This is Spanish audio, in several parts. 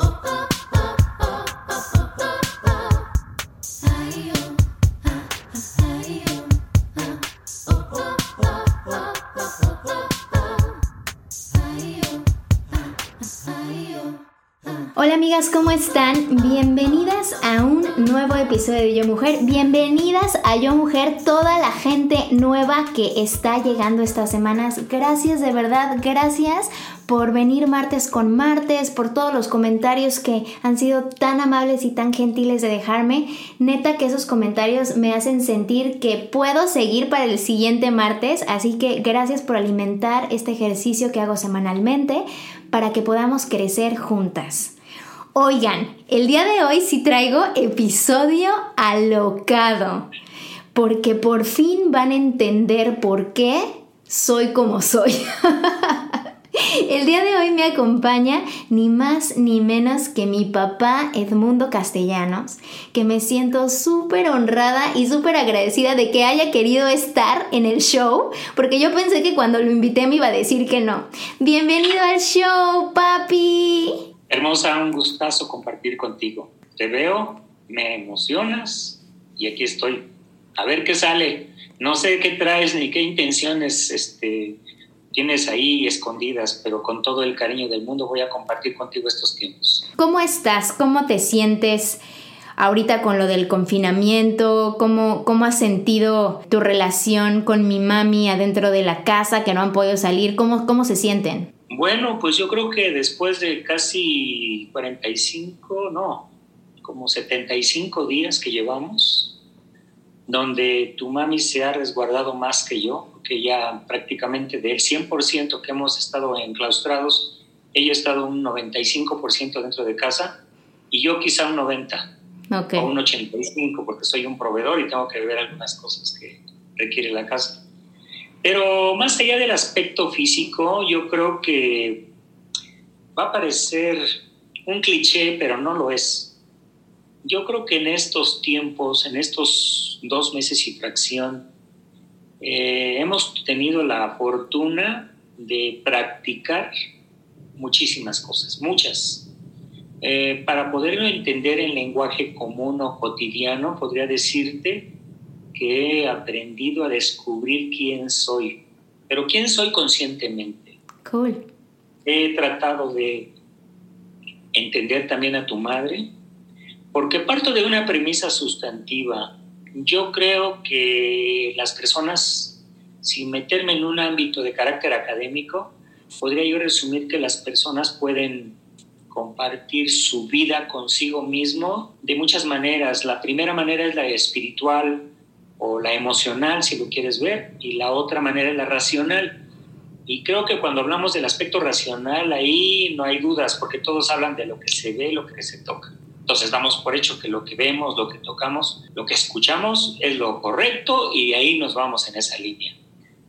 Oh, oh, Bye. Hola amigas, ¿cómo están? Bienvenidas a un nuevo episodio de Yo Mujer. Bienvenidas a Yo Mujer, toda la gente nueva que está llegando estas semanas. Gracias de verdad, gracias por venir martes con martes, por todos los comentarios que han sido tan amables y tan gentiles de dejarme. Neta que esos comentarios me hacen sentir que puedo seguir para el siguiente martes, así que gracias por alimentar este ejercicio que hago semanalmente para que podamos crecer juntas. Oigan, el día de hoy sí traigo episodio alocado, porque por fin van a entender por qué soy como soy. El día de hoy me acompaña ni más ni menos que mi papá Edmundo Castellanos, que me siento súper honrada y súper agradecida de que haya querido estar en el show, porque yo pensé que cuando lo invité me iba a decir que no. Bienvenido al show, papi. Hermosa, un gustazo compartir contigo. Te veo, me emocionas y aquí estoy. A ver qué sale. No sé qué traes ni qué intenciones este, tienes ahí escondidas, pero con todo el cariño del mundo voy a compartir contigo estos tiempos. ¿Cómo estás? ¿Cómo te sientes? ahorita con lo del confinamiento, cómo, cómo has sentido tu relación con mi mami adentro de la casa, que no han podido salir, cómo, cómo se sienten. Bueno, pues yo creo que después de casi 45, no, como 75 días que llevamos, donde tu mami se ha resguardado más que yo, que ya prácticamente del 100% que hemos estado enclaustrados, ella ha estado un 95% dentro de casa y yo quizá un 90% o un 85% porque soy un proveedor y tengo que ver algunas cosas que requiere la casa. Pero más allá del aspecto físico, yo creo que va a parecer un cliché, pero no lo es. Yo creo que en estos tiempos, en estos dos meses y fracción, eh, hemos tenido la fortuna de practicar muchísimas cosas, muchas. Eh, para poderlo entender en lenguaje común o cotidiano, podría decirte que he aprendido a descubrir quién soy, pero quién soy conscientemente. Cool. He tratado de entender también a tu madre, porque parto de una premisa sustantiva. Yo creo que las personas, sin meterme en un ámbito de carácter académico, podría yo resumir que las personas pueden compartir su vida consigo mismo de muchas maneras. La primera manera es la espiritual, o la emocional, si lo quieres ver, y la otra manera es la racional. Y creo que cuando hablamos del aspecto racional, ahí no hay dudas, porque todos hablan de lo que se ve, lo que se toca. Entonces damos por hecho que lo que vemos, lo que tocamos, lo que escuchamos es lo correcto y ahí nos vamos en esa línea.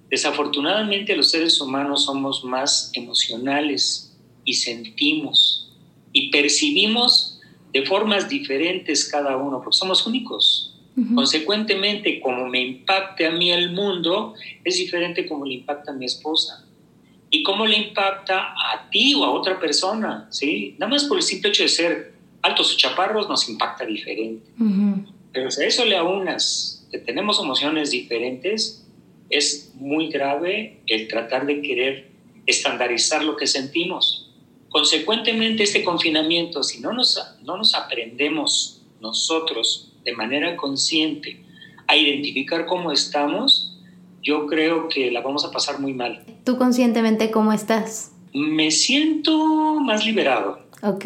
Desafortunadamente los seres humanos somos más emocionales y sentimos y percibimos de formas diferentes cada uno, porque somos únicos. Consecuentemente, como me impacte a mí el mundo, es diferente como le impacta a mi esposa. Y cómo le impacta a ti o a otra persona, ¿sí? Nada más por el simple hecho de ser altos o chaparros nos impacta diferente. Pero si a eso le aunas que tenemos emociones diferentes, es muy grave el tratar de querer estandarizar lo que sentimos. Consecuentemente, este confinamiento, si no nos, no nos aprendemos nosotros de manera consciente a identificar cómo estamos, yo creo que la vamos a pasar muy mal. ¿Tú conscientemente cómo estás? Me siento más liberado. Ok.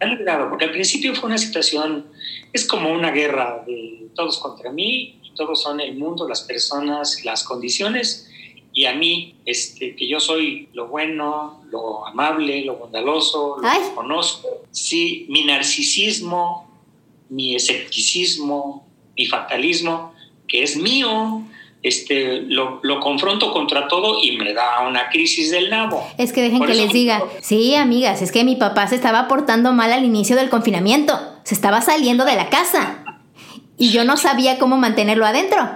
Más liberado, porque al principio fue una situación, es como una guerra de todos contra mí, y todos son el mundo, las personas, las condiciones, y a mí, este, que yo soy lo bueno, lo amable, lo bondadoso, lo conozco, sí, mi narcisismo, mi escepticismo, mi fatalismo, que es mío, este, lo, lo, confronto contra todo y me da una crisis del nabo. Es que dejen que les diga, sí, amigas, es que mi papá se estaba portando mal al inicio del confinamiento, se estaba saliendo de la casa. Y yo no sabía cómo mantenerlo adentro,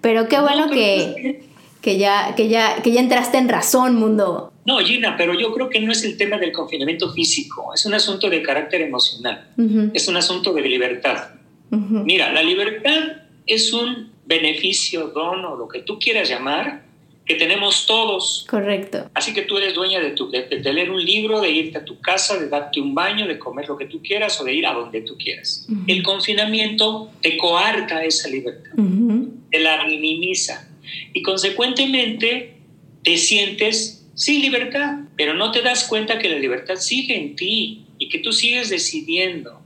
pero qué bueno que que ya, que ya, que ya entraste en razón, mundo. No, Gina, pero yo creo que no es el tema del confinamiento físico, es un asunto de carácter emocional, es un asunto de libertad. Mira, la libertad es un beneficio, don o lo que tú quieras llamar, que tenemos todos. Correcto. Así que tú eres dueña de, tu, de, leer un libro, de irte a tu casa, de darte un baño, de comer lo que tú quieras o de ir a donde tú quieras. El confinamiento te coarta esa libertad, te la minimiza y consecuentemente te sientes sin libertad, pero no te das cuenta que la libertad sigue en ti y que tú sigues decidiendo.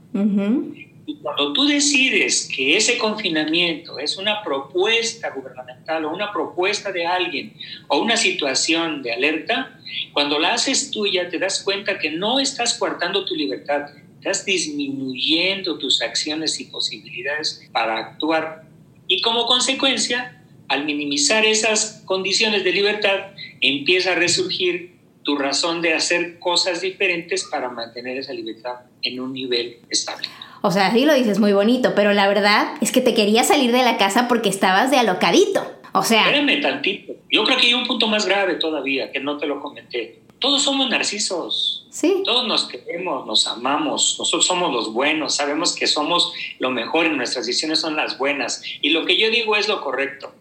Y cuando tú decides que ese confinamiento es una propuesta gubernamental o una propuesta de alguien o una situación de alerta, cuando la haces tuya te das cuenta que no estás coartando tu libertad, estás disminuyendo tus acciones y posibilidades para actuar. Y como consecuencia, al minimizar esas condiciones de libertad, empieza a resurgir tu razón de hacer cosas diferentes para mantener esa libertad en un nivel estable. O sea, sí lo dices muy bonito, pero la verdad es que te querías salir de la casa porque estabas de alocadito. O sea... Espérame tantito. Yo creo que hay un punto más grave todavía, que no te lo comenté. Todos somos narcisos. Sí. Todos nos queremos, nos amamos, nosotros somos los buenos, sabemos que somos lo mejor y nuestras decisiones son las buenas. Y lo que yo digo es lo correcto.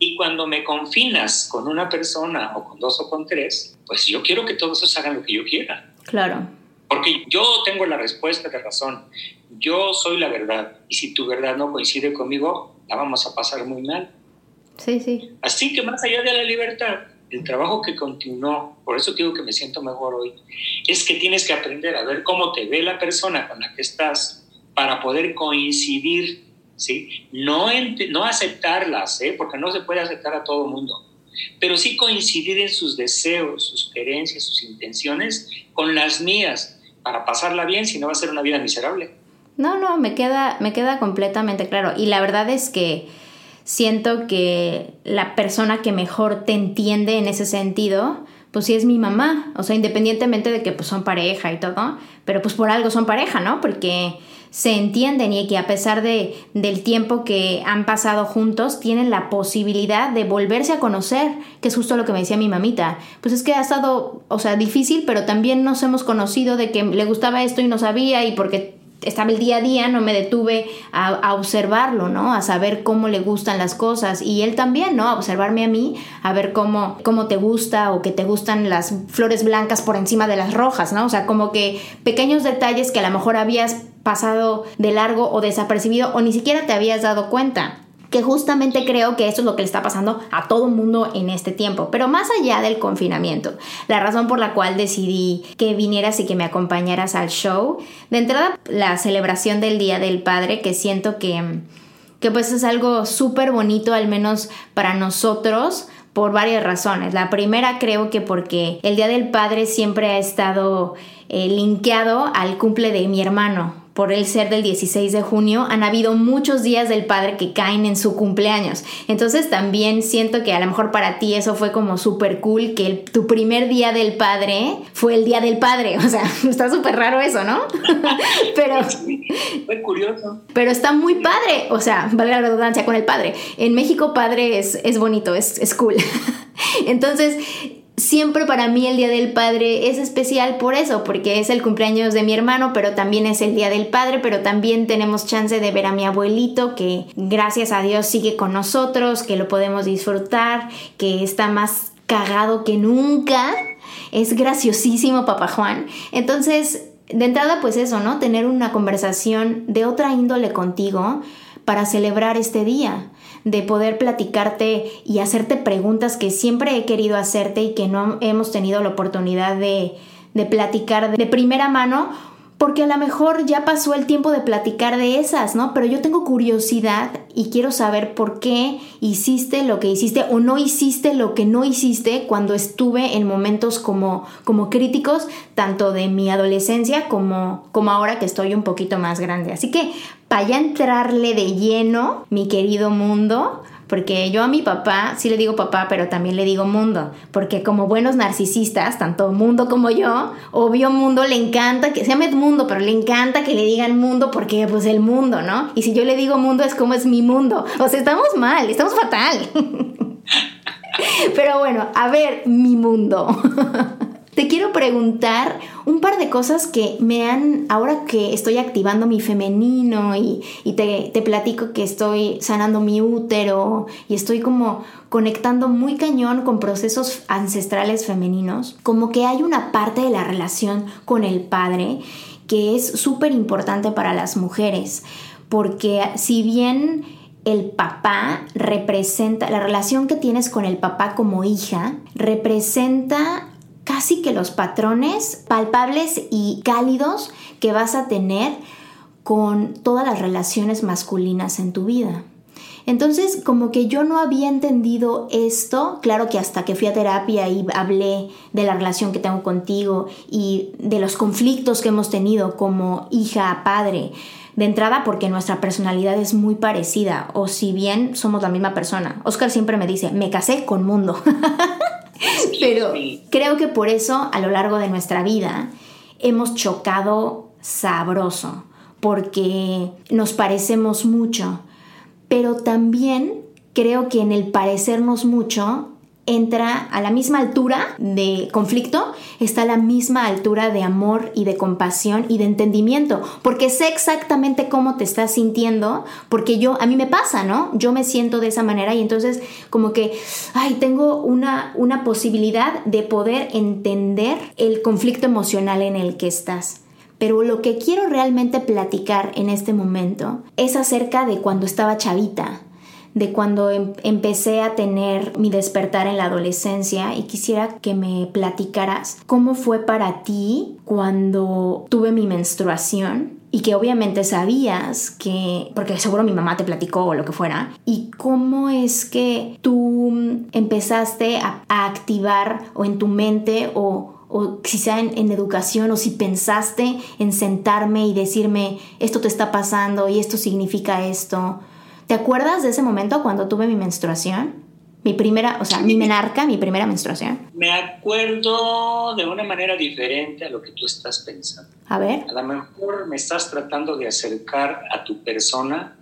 Y cuando me confinas con una persona o con dos o con tres, pues yo quiero que todos hagan lo que yo quiera. Claro. Porque yo tengo la respuesta de razón. Yo soy la verdad. Y si tu verdad no coincide conmigo, la vamos a pasar muy mal. Sí, sí. Así que más allá de la libertad, el trabajo que continuó, por eso digo que me siento mejor hoy, es que tienes que aprender a ver cómo te ve la persona con la que estás para poder coincidir, ¿sí? No, no aceptarlas, ¿eh? porque no se puede aceptar a todo mundo, pero sí coincidir en sus deseos, sus querencias, sus intenciones con las mías, para pasarla bien, si no va a ser una vida miserable. No, no, me queda, me queda completamente claro. Y la verdad es que siento que la persona que mejor te entiende en ese sentido, pues sí es mi mamá, o sea, independientemente de que pues son pareja y todo, pero pues por algo son pareja, ¿no? Porque se entienden y que a pesar de, del tiempo que han pasado juntos, tienen la posibilidad de volverse a conocer, que es justo lo que me decía mi mamita. Pues es que ha estado, o sea, difícil, pero también nos hemos conocido de que le gustaba esto y no sabía y porque estaba el día a día, no me detuve a, observarlo, ¿no? A saber cómo le gustan las cosas y él también, ¿no? A observarme a mí, a ver cómo, cómo te gusta o que te gustan las flores blancas por encima de las rojas, ¿no? O sea, como que pequeños detalles que a lo mejor habías pasado de largo o desapercibido o ni siquiera te habías dado cuenta que justamente creo que eso es lo que le está pasando a todo mundo en este tiempo. Pero más allá del confinamiento, la razón por la cual decidí que vinieras y que me acompañaras al show, de entrada la celebración del Día del Padre, que siento que, que pues es algo súper bonito, al menos para nosotros, por varias razones. La primera creo que porque el Día del Padre siempre ha estado eh, linkeado al cumple de mi hermano por el ser del 16 de junio, han habido muchos días del padre que caen en su cumpleaños. Entonces también siento que a lo mejor para ti eso fue como súper cool, que tu primer día del padre fue el día del padre. O sea, está súper raro eso, ¿no? pero... Fue curioso. Pero está muy padre. O sea, vale la redundancia con el padre. En México padre es, es bonito, es, es cool. Entonces, siempre para mí el Día del Padre es especial por eso, porque es el cumpleaños de mi hermano, pero también es el Día del Padre, pero también tenemos chance de ver a mi abuelito que gracias a Dios sigue con nosotros, que lo podemos disfrutar, que está más cagado que nunca. Es graciosísimo, papá Juan. Entonces, de entrada, pues eso, ¿no? Tener una conversación de otra índole contigo para celebrar este día, de poder platicarte y hacerte preguntas que siempre he querido hacerte y que no hemos tenido la oportunidad de, de platicar de primera mano porque a lo mejor ya pasó el tiempo de platicar de esas, ¿no? Pero yo tengo curiosidad y quiero saber por qué hiciste lo que hiciste o no hiciste lo que no hiciste cuando estuve en momentos como, como críticos, tanto de mi adolescencia como, como ahora que estoy un poquito más grande. Así que para ya entrarle de lleno, mi querido mundo, porque yo a mi papá sí le digo papá, pero también le digo mundo, porque como buenos narcisistas, tanto mundo como yo, obvio mundo le encanta que se llame mundo, pero le encanta que le digan mundo porque pues el mundo, ¿no? Y si yo le digo mundo es como es mi mundo. O sea, estamos mal, estamos fatal. pero bueno, a ver, mi mundo. te quiero preguntar un par de cosas que me han, ahora que estoy activando mi femenino y, te, te, platico que estoy sanando mi útero y estoy como conectando muy cañón con procesos ancestrales femeninos, como que hay una parte de la relación con el padre que es súper importante para las mujeres, porque si bien el papá representa, la relación que tienes con el papá como hija, representa casi que los patrones palpables y cálidos que vas a tener con todas las relaciones masculinas en tu vida. Entonces, como que yo no había entendido esto, claro que hasta que fui a terapia y hablé de la relación que tengo contigo y de los conflictos que hemos tenido como hija, padre, de entrada porque nuestra personalidad es muy parecida, o si bien somos la misma persona. Oscar siempre me dice, me casé con mundo. Pero creo que por eso a lo largo de nuestra vida hemos chocado sabroso, porque nos parecemos mucho, pero también creo que en el parecernos mucho entra a la misma altura de conflicto, está a la misma altura de amor y de compasión y de entendimiento, porque sé exactamente cómo te estás sintiendo, porque yo, a mí me pasa, ¿no? Yo me siento de esa manera y entonces como que, ay, tengo una, una posibilidad de poder entender el conflicto emocional en el que estás. Pero lo que quiero realmente platicar en este momento es acerca de cuando estaba chavita, de cuando em, empecé a tener mi despertar en la adolescencia y quisiera que me platicaras cómo fue para ti cuando tuve mi menstruación y que obviamente sabías que, porque seguro mi mamá te platicó o lo que fuera, y cómo es que tú empezaste a, activar o en tu mente o, o quizá en, en, educación o si pensaste en sentarme y decirme esto te está pasando y esto significa esto ¿Te acuerdas de ese momento cuando tuve mi menstruación? Mi primera, o sea, mi menarca, mi primera menstruación. Me acuerdo de una manera diferente a lo que tú estás pensando. A ver. A lo mejor me estás tratando de acercar a tu persona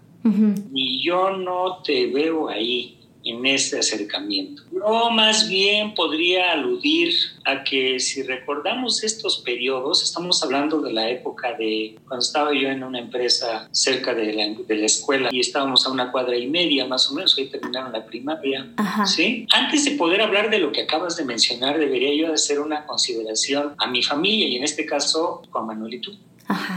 y yo no te veo ahí en este acercamiento. Yo más bien podría aludir a que si recordamos estos periodos, estamos hablando de la época de cuando estaba yo en una empresa cerca de la, de la escuela y estábamos a una cuadra y media más o menos, ahí terminaron la primaria. ¿sí? Antes de poder hablar de lo que acabas de mencionar, debería yo hacer una consideración a mi familia y en este caso Juan Manuel y tú.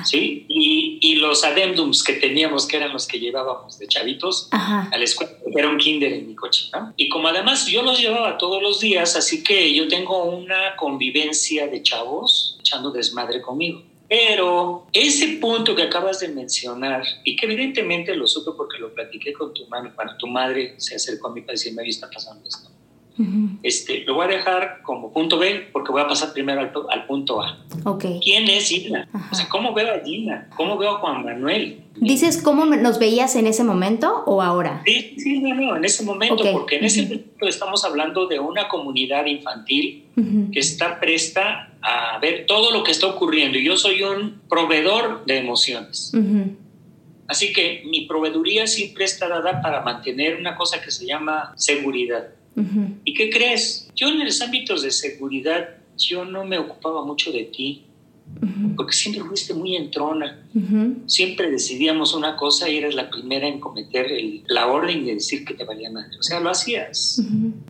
¿Sí? Y, y, los adendums que teníamos, que eran los que llevábamos de chavitos a la escuela, era un kinder en mi coche, ¿no? Y como además yo los llevaba todos los días, así que yo tengo una convivencia de chavos echando desmadre conmigo. Pero ese punto que acabas de mencionar, y que evidentemente lo supe porque lo platiqué con tu madre, cuando tu madre se acercó a mí para decirme, está pasando esto este, lo voy a dejar como punto B porque voy a pasar primero al, punto A. Okay. ¿Quién es Gina? O sea, ¿cómo veo a Gina? ¿Cómo veo a Juan Manuel? ¿Dices cómo nos veías en ese momento o ahora? Sí, sí, no, no, en ese momento, porque en ese momento estamos hablando de una comunidad infantil que está presta a ver todo lo que está ocurriendo y yo soy un proveedor de emociones. Así que mi proveeduría siempre está dada para mantener una cosa que se llama seguridad. ¿Y qué crees? Yo en los ámbitos de seguridad, yo no me ocupaba mucho de ti. porque siempre fuiste muy entrona. Siempre decidíamos una cosa y eras la primera en cometer la orden de decir que te valía madre. O sea, lo hacías.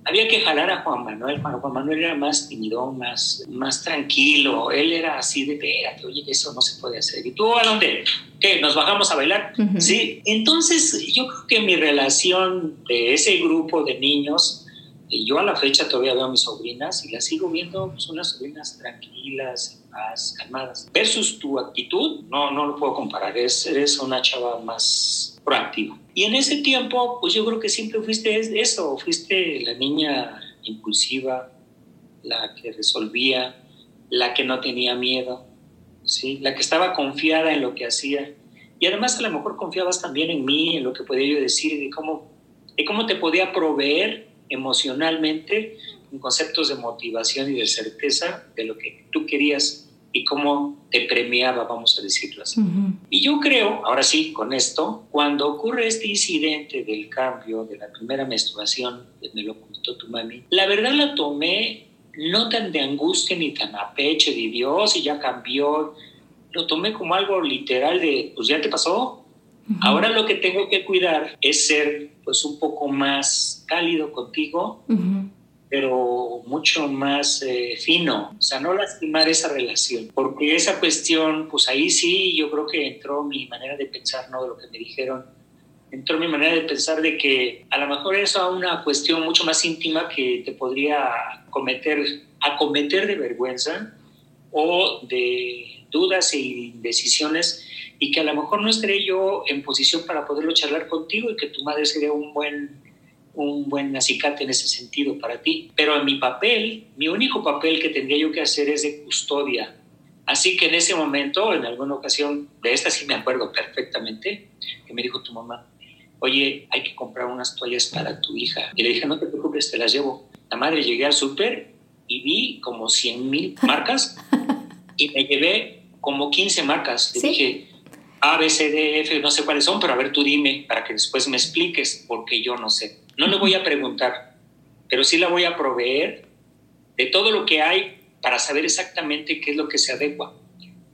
Había que jalar a Juan Manuel. Juan Manuel era más tímido, más, más tranquilo. Él era así de, espérate, oye, eso no se puede hacer. ¿Y tú a dónde? ¿Qué? ¿Nos bajamos a bailar? Sí. Entonces, yo creo que mi relación de ese grupo de niños y yo a la fecha todavía veo a mis sobrinas y las sigo viendo pues, unas sobrinas tranquilas, más calmadas. Versus tu actitud, no, no lo puedo comparar, es, eres una chava más proactiva. Y en ese tiempo, pues yo creo que siempre fuiste eso, fuiste la niña impulsiva, la que resolvía, la que no tenía miedo, ¿sí? la que estaba confiada en lo que hacía. Y además a lo mejor confiabas también en mí, en lo que podía yo decir, de cómo, de cómo te podía proveer emocionalmente en conceptos de motivación y de certeza de lo que tú querías y cómo te premiaba, vamos a decirlo así. Y yo creo, ahora sí, con esto, cuando ocurre este incidente del cambio de la primera menstruación, me lo contó tu mami, la verdad la tomé no tan de angustia ni tan a pecho de Dios y ya cambió, lo tomé como algo literal de, pues ya te pasó, Ahora lo que tengo que cuidar es ser pues un poco más cálido contigo, pero mucho más eh, fino, o sea, no lastimar esa relación, porque esa cuestión, pues ahí sí, yo creo que entró mi manera de pensar, ¿no? De lo que me dijeron, entró mi manera de pensar de que a lo mejor eso es una cuestión mucho más íntima que te podría cometer, acometer de vergüenza o de dudas e indecisiones y que a lo mejor no estaré yo en posición para poderlo charlar contigo y que tu madre sería un buen un buen acicate en ese sentido para ti. Pero en mi papel, mi único papel que tendría yo que hacer es de custodia. Así que en ese momento, en alguna ocasión, de esta sí me acuerdo perfectamente, que me dijo tu mamá, oye, hay que comprar unas toallas para tu hija. Y le dije, no te preocupes, te las llevo. La madre llegué al súper y vi como 100 mil marcas y me llevé como 15 marcas. Le dije, a, B, C, D, F, no sé cuáles son, pero a ver, tú dime para que después me expliques, porque yo no sé. No le voy a preguntar, pero sí la voy a proveer de todo lo que hay para saber exactamente qué es lo que se adecua.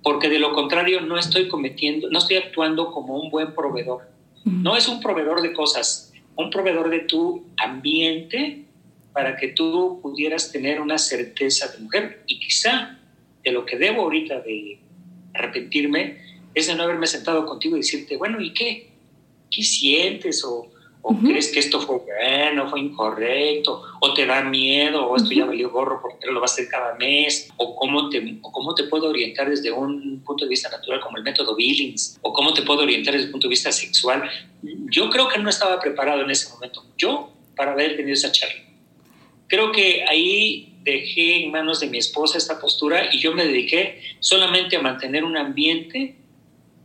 Porque de lo contrario no estoy cometiendo, no estoy actuando como un buen proveedor. No es un proveedor de cosas, un proveedor de tu ambiente para que tú pudieras tener una certeza de mujer. Y quizá de lo que debo ahorita de arrepentirme es de no haberme sentado contigo y decirte, bueno, ¿y qué? ¿Qué sientes? ¿O, crees que esto fue bueno, fue incorrecto? ¿O te da miedo? ¿O esto ya valió gorro porque lo vas a hacer cada mes? ¿O cómo, te, ¿O cómo te puedo orientar desde un punto de vista natural como el método Billings? ¿O cómo te puedo orientar desde el punto de vista sexual? Yo creo que no estaba preparado en ese momento, yo, para haber tenido esa charla. Creo que ahí dejé en manos de mi esposa esta postura y yo me dediqué solamente a mantener un ambiente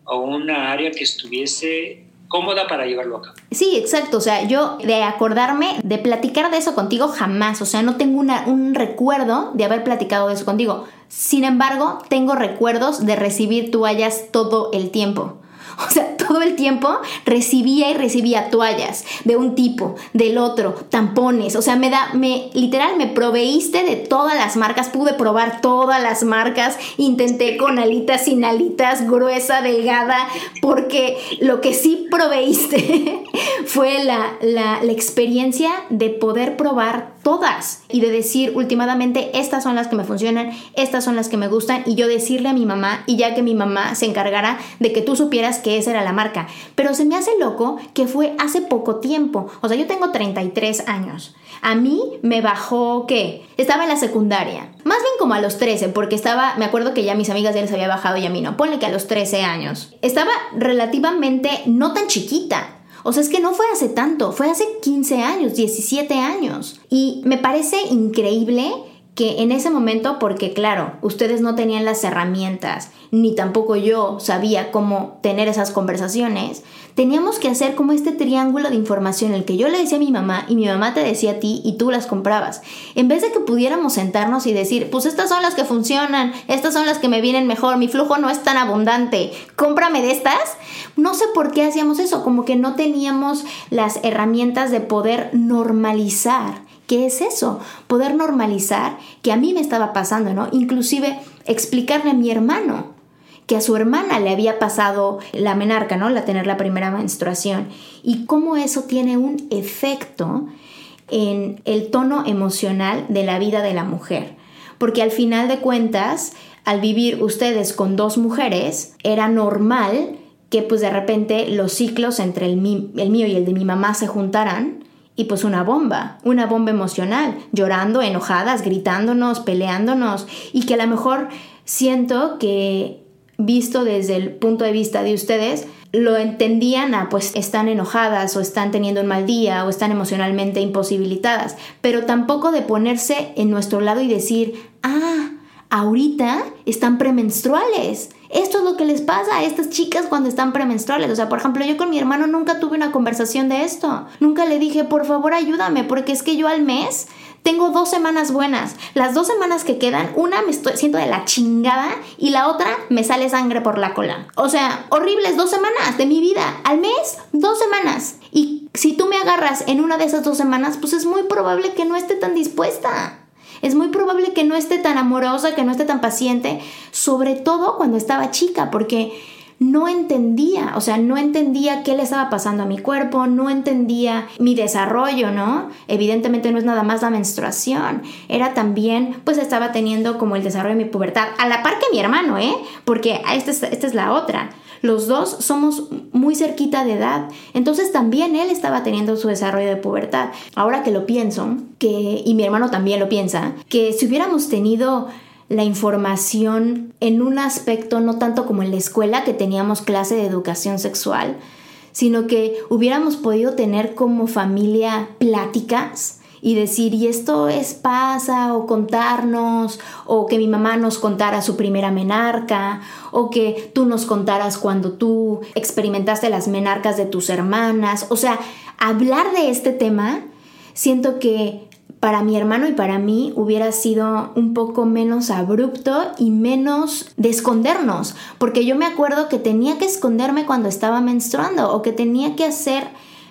o una área que estuviese cómoda para llevarlo a cabo. Sí, exacto. O sea, yo de acordarme, de platicar de eso contigo, jamás. O sea, no tengo una, un recuerdo de haber platicado de eso contigo. Sin embargo, tengo recuerdos de recibir toallas todo el tiempo. O sea, todo el tiempo recibía y recibía toallas de un tipo, del otro, tampones. O sea, me da, me, literal, me proveíste de todas las marcas. Pude probar todas las marcas. Intenté con alitas, sin alitas, gruesa, delgada. Porque lo que sí proveíste fue la, la, la experiencia de poder probar todas y de decir últimamente estas son las que me funcionan, estas son las que me gustan y yo decirle a mi mamá y ya que mi mamá se encargara de que tú supieras que esa era la marca. Pero se me hace loco que fue hace poco tiempo, o sea, yo tengo 33 años. A mí me bajó, ¿qué? Estaba en la secundaria. Más bien como a los 13, porque estaba, me acuerdo que ya mis amigas ya les había bajado y a mí no. Ponle que a los 13 años. Estaba relativamente no tan chiquita. O sea, es que no fue hace tanto, fue hace 15 años, 17 años. Y me parece increíble que en ese momento, porque claro, ustedes no tenían las herramientas, ni tampoco yo sabía cómo tener esas conversaciones, teníamos que hacer como este triángulo de información, el que yo le decía a mi mamá y mi mamá te decía a ti y tú las comprabas. En vez de que pudiéramos sentarnos y decir, pues estas son las que funcionan, estas son las que me vienen mejor, mi flujo no es tan abundante, cómprame de estas. No sé por qué hacíamos eso, como que no teníamos las herramientas de poder normalizar ¿Qué es eso? Poder normalizar que a mí me estaba pasando, ¿no? Inclusive explicarle a mi hermano que a su hermana le había pasado la menarca, ¿no? La tener la primera menstruación y cómo eso tiene un efecto en el tono emocional de la vida de la mujer. Porque al final de cuentas, al vivir ustedes con dos mujeres, era normal que pues de repente los ciclos entre el, mío y el de mi mamá se juntaran y pues una bomba, una bomba emocional, llorando, enojadas, gritándonos, peleándonos y que a lo mejor siento que visto desde el punto de vista de ustedes, lo entendían a pues están enojadas o están teniendo un mal día o están emocionalmente imposibilitadas, pero tampoco de ponerse en nuestro lado y decir, ah, ahorita están premenstruales. Esto es lo que les pasa a estas chicas cuando están premenstruales. O sea, por ejemplo, yo con mi hermano nunca tuve una conversación de esto. Nunca le dije, por favor, ayúdame, porque es que yo al mes tengo dos semanas buenas. Las dos semanas que quedan, una me estoy siento de la chingada y la otra me sale sangre por la cola. O sea, horribles dos semanas de mi vida. Al mes, dos semanas. Y si tú me agarras en una de esas dos semanas, pues es muy probable que no esté tan dispuesta. Es muy probable que no esté tan amorosa, que no esté tan paciente, sobre todo cuando estaba chica, porque no entendía, o sea, no entendía qué le estaba pasando a mi cuerpo, no entendía mi desarrollo, ¿no? Evidentemente no es nada más la menstruación, era también, pues estaba teniendo como el desarrollo de mi pubertad, a la par que mi hermano, ¿eh? Porque esta es, esta es la otra. Los dos somos muy cerquita de edad, entonces también él estaba teniendo su desarrollo de pubertad. Ahora que lo pienso, que, y mi hermano también lo piensa, que si hubiéramos tenido la información en un aspecto no tanto como en la escuela que teníamos clase de educación sexual, sino que hubiéramos podido tener como familia pláticas y decir, y esto es pasa, o contarnos, o que mi mamá nos contara su primera menarca, o que tú nos contaras cuando tú experimentaste las menarcas de tus hermanas. O sea, hablar de este tema, siento que para mi hermano y para mí hubiera sido un poco menos abrupto y menos de escondernos, porque yo me acuerdo que tenía que esconderme cuando estaba menstruando o que tenía que hacer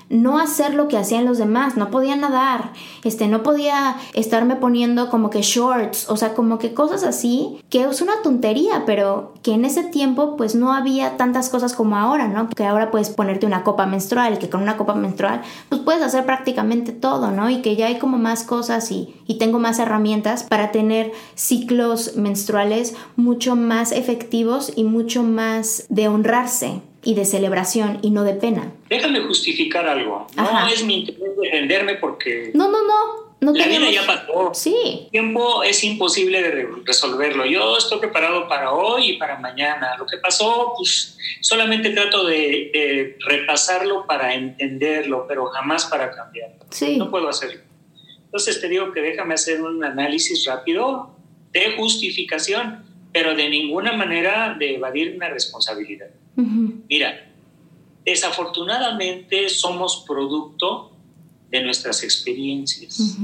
no hacer lo que hacían los demás, no podía nadar, este, no podía estarme poniendo como que shorts, o sea, como que cosas así, que es una tontería, pero que en ese tiempo pues no había tantas cosas como ahora, ¿no? Que ahora puedes ponerte una copa menstrual, que con una copa menstrual pues puedes hacer prácticamente todo, ¿no? Y que ya hay como más cosas y, y tengo más herramientas para tener ciclos menstruales mucho más efectivos y mucho más de honrarse y de celebración y no de pena. Déjame justificar algo. No es mi interés defenderme porque... No, no, no. No la vida ya pasó. Sí. El tiempo es imposible de resolverlo. Yo estoy preparado para hoy y para mañana. Lo que pasó, pues solamente trato de, de repasarlo para entenderlo, pero jamás para cambiarlo. Sí. No puedo hacerlo. Entonces te digo que déjame hacer un análisis rápido de justificación, pero de ninguna manera de evadir una responsabilidad. Mira, desafortunadamente somos producto de nuestras experiencias,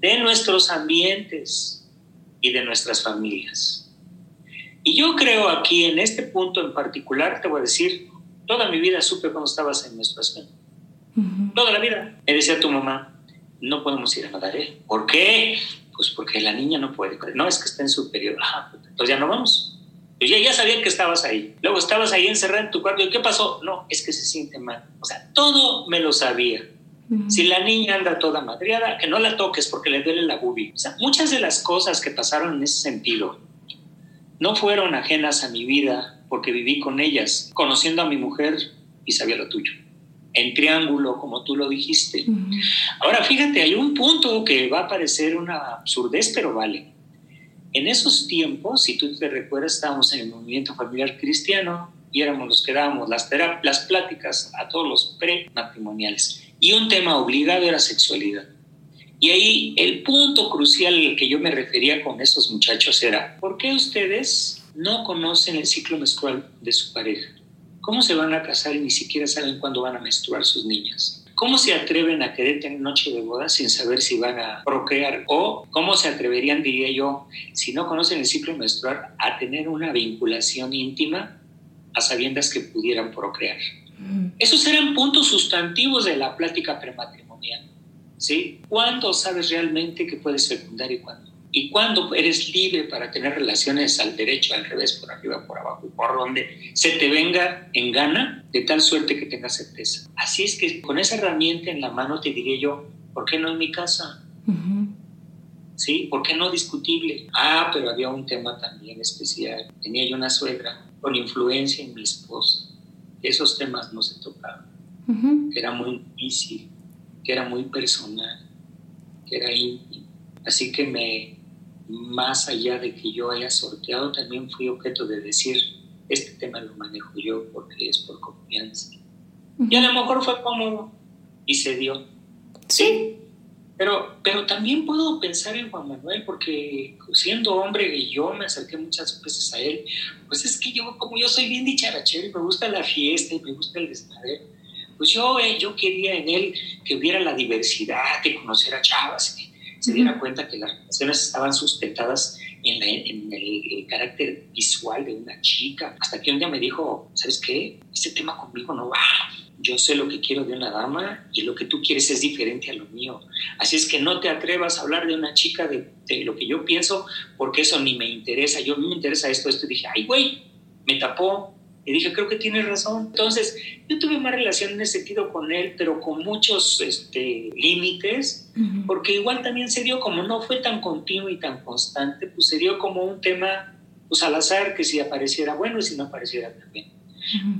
de nuestros ambientes y de nuestras familias. Y yo creo aquí, en este punto en particular, te voy a decir, toda mi vida supe cuando estabas en menstruación. Toda la vida. Me decía tu mamá, no podemos ir a nadar. ¿eh? ¿Por qué? Pues porque la niña no puede. No es que esté en su periodo. Ah, pues entonces ya no vamos. Pues ya, ya sabían que estabas ahí. Luego estabas ahí encerrado en tu cuarto. ¿Y qué pasó? No, es que se siente mal. O sea, todo me lo sabía. Si la niña anda toda madreada, que no la toques porque le duele la bubi. O sea, muchas de las cosas que pasaron en ese sentido no fueron ajenas a mi vida porque viví con ellas, conociendo a mi mujer y sabía lo tuyo. En triángulo, como tú lo dijiste. Ahora, fíjate, hay un punto que va a parecer una absurdez, pero vale. En esos tiempos, si tú te recuerdas, estábamos en el movimiento familiar cristiano y éramos los que dábamos las, las pláticas a todos los prematrimoniales. Y un tema obligado era sexualidad. Y ahí el punto crucial al que yo me refería con esos muchachos era, ¿por qué ustedes no conocen el ciclo menstrual de su pareja? ¿Cómo se van a casar y ni siquiera saben cuándo van a menstruar sus niñas? ¿Cómo se atreven a querer tener noche de boda sin saber si van a procrear? O cómo se atreverían, diría yo, si no conocen el ciclo menstrual, a tener una vinculación íntima a sabiendas que pudieran procrear. Mm. Esos eran puntos sustantivos de la plática prematrimonial. ¿sí? ¿Cuándo sabes realmente que puedes fecundar y cuándo? Y cuando eres libre para tener relaciones al derecho, al revés, por arriba, por abajo, por donde se te venga en gana, de tal suerte que tengas certeza. Así es que con esa herramienta en la mano te diré yo, ¿por qué no en mi casa? ¿Sí? ¿Por qué no discutible? Ah, pero había un tema también especial. Tenía yo una suegra con influencia en mi esposa. Esos temas no se tocaban. Era muy difícil, que era muy personal, que era íntimo. Así que me, más allá de que yo haya sorteado, también fui objeto de decir, este tema lo manejo yo porque es por confianza. Y a lo mejor fue cómodo y se dio. Sí. Pero, pero también puedo pensar en Juan Manuel, porque siendo hombre y yo me acerqué muchas veces a él, pues es que yo, como yo soy bien dicharachero y me gusta la fiesta y me gusta el desmadre, pues yo, eh, yo quería en él que hubiera la diversidad, que conociera chavas, se diera cuenta que las relaciones estaban sustentadas en, en el, carácter visual de una chica. Hasta que un día me dijo, ¿sabes qué? Este tema conmigo no va yo sé lo que quiero de una dama y lo que tú quieres es diferente a lo mío. Así es que no te atrevas a hablar de una chica de, lo que yo pienso, porque eso ni me interesa. Yo a mí me interesa esto, esto. Y dije, ay, güey, me tapó. Y dije, creo que tienes razón. Entonces, yo tuve más relación en ese sentido con él, pero con muchos este, límites, porque igual también se dio, como no fue tan continuo y tan constante, pues se dio como un tema, pues al azar, que si apareciera bueno y si no apareciera también.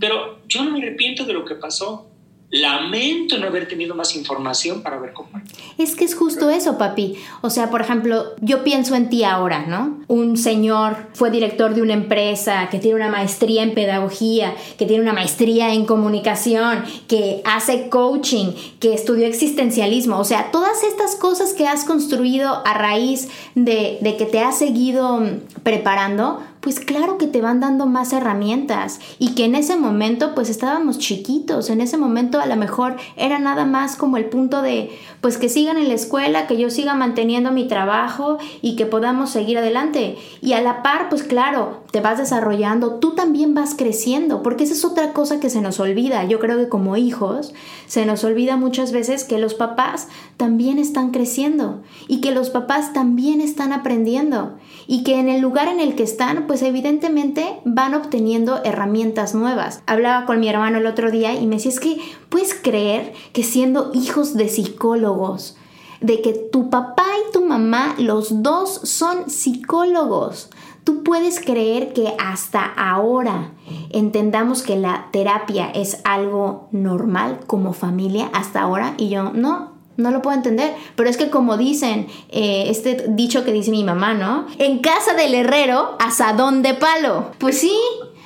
Pero yo no me arrepiento de lo que pasó. Lamento no haber tenido más información para ver cómo. Es que es justo eso, papi. O sea, por ejemplo, yo pienso en ti ahora, ¿no? Un señor fue director de una empresa que tiene una maestría en pedagogía, que tiene una maestría en comunicación, que hace coaching, que estudió existencialismo. O sea, todas estas cosas que has construido a raíz de, de que te has seguido preparando, pues claro que te van dando más herramientas y que en ese momento pues estábamos chiquitos, en ese momento a lo mejor era nada más como el punto de pues que sigan en la escuela, que yo siga manteniendo mi trabajo y que podamos seguir adelante. Y a la par pues claro, te vas desarrollando, tú también vas creciendo, porque esa es otra cosa que se nos olvida. Yo creo que como hijos se nos olvida muchas veces que los papás también están creciendo y que los papás también están aprendiendo y que en el lugar en el que están pues evidentemente van obteniendo herramientas nuevas. Hablaba con mi hermano el otro día y me decía, es que puedes creer que siendo hijos de psicólogos, de que tu papá y tu mamá, los dos son psicólogos. Tú puedes creer que hasta ahora entendamos que la terapia es algo normal como familia hasta ahora y yo no, no lo puedo entender. Pero es que como dicen, eh, este dicho que dice mi mamá, ¿no? En casa del herrero, asadón de palo. Pues sí,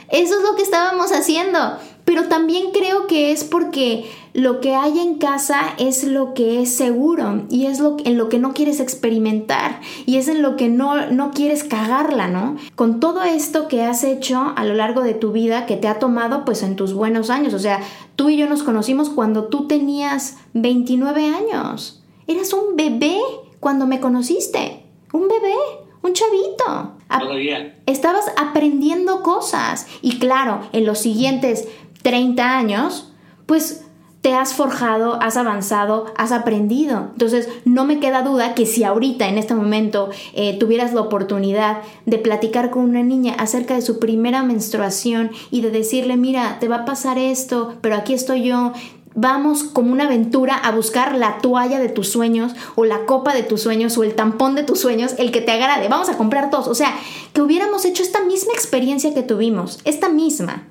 eso es lo que estábamos haciendo. Pero también creo que es porque lo que hay en casa es lo que es seguro y es lo, en lo que no quieres experimentar y es en lo que no, no quieres cagarla, ¿no? Con todo esto que has hecho a lo largo de tu vida, que te ha tomado pues en tus buenos años, o sea, tú y yo nos conocimos cuando tú tenías 29 años, eras un bebé cuando me conociste, un bebé, un chavito. Todavía. Estabas aprendiendo cosas y claro, en los siguientes 30 años, pues te has forjado, has avanzado, has aprendido. Entonces, no me queda duda que si ahorita, en este momento, eh, tuvieras la oportunidad de platicar con una niña acerca de su primera menstruación y de decirle, mira, te va a pasar esto, pero aquí estoy yo, vamos como una aventura a buscar la toalla de tus sueños o la copa de tus sueños o el tampón de tus sueños, el que te agrade, vamos a comprar todos. O sea, que hubiéramos hecho esta misma experiencia que tuvimos, esta misma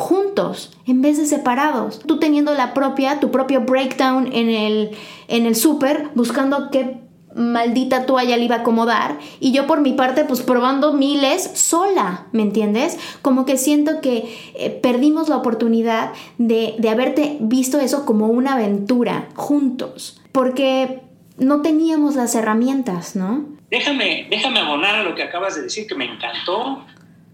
juntos en vez de separados. Tú teniendo la propia, tu propio breakdown en el, en el súper, buscando qué maldita toalla le iba a acomodar y yo por mi parte pues probando miles sola, ¿me entiendes? Como que siento que eh, perdimos la oportunidad de, de haberte visto eso como una aventura juntos, porque no teníamos las herramientas, ¿no? Déjame, déjame abonar a lo que acabas de decir, que me encantó.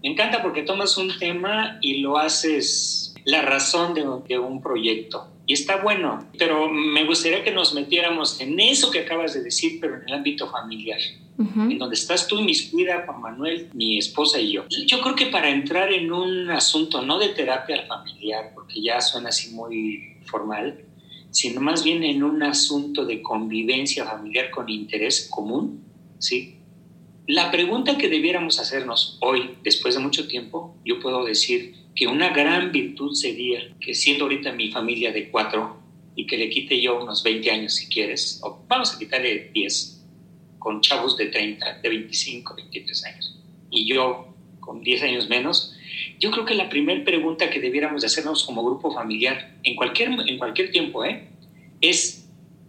Me encanta porque tomas un tema y lo haces la razón de, un proyecto. Y está bueno, pero me gustaría que nos metiéramos en eso que acabas de decir, pero en el ámbito familiar, en donde estás tú, mis cuida, Juan Manuel, mi esposa y yo. Yo creo que para entrar en un asunto no de terapia familiar, porque ya suena así muy formal, sino más bien en un asunto de convivencia familiar con interés común, ¿sí? La pregunta que debiéramos hacernos hoy, después de mucho tiempo, yo puedo decir que una gran virtud sería que siendo ahorita mi familia de cuatro y que le quite yo unos 20 años si quieres, o vamos a quitarle 10, con chavos de 30, de 25, 23 años, y yo con 10 años menos, yo creo que la primera pregunta que debiéramos de hacernos como grupo familiar, en cualquier, en cualquier tiempo, ¿eh? es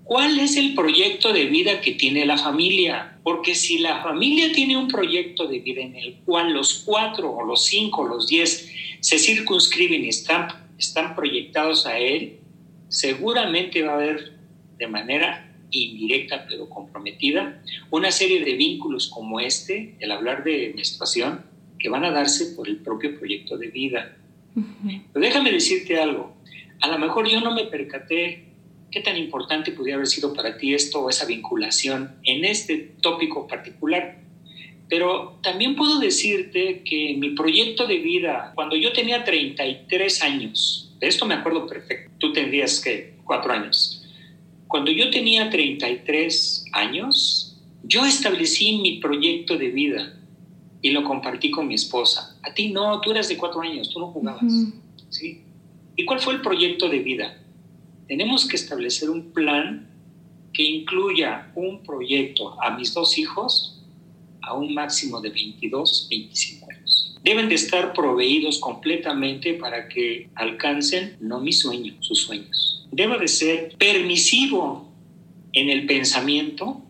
¿Cuál es el proyecto de vida que tiene la familia? Porque si la familia tiene un proyecto de vida en el cual los cuatro o los cinco o los diez se circunscriben y están, están proyectados a él, seguramente va a haber de manera indirecta pero comprometida una serie de vínculos como este, el hablar de menstruación, que van a darse por el propio proyecto de vida. Pero déjame decirte algo, a lo mejor yo no me percaté ¿Qué tan importante pudiera haber sido para ti esto o esa vinculación en este tópico particular? Pero también puedo decirte que mi proyecto de vida, cuando yo tenía 33 años, de esto me acuerdo perfecto, tú tendrías que cuatro años. Cuando yo tenía 33 años, yo establecí mi proyecto de vida y lo compartí con mi esposa. A ti no, tú eras de cuatro años, tú no jugabas. ¿sí? ¿Y cuál fue el proyecto de vida? Tenemos que establecer un plan que incluya un proyecto a mis dos hijos a un máximo de 22, 25 años. Deben de estar proveídos completamente para que alcancen no mi sueño, sus sueños. Debe de ser permisivo en el pensamiento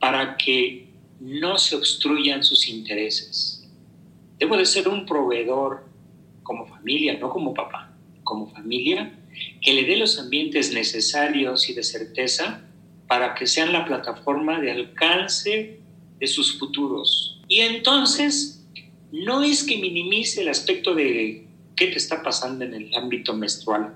para que no se obstruyan sus intereses. Debo de ser un proveedor como familia, no como papá, como familia que le dé los ambientes necesarios y de certeza para que sean la plataforma de alcance de sus futuros. Y entonces, no es que minimice el aspecto de qué te está pasando en el ámbito menstrual,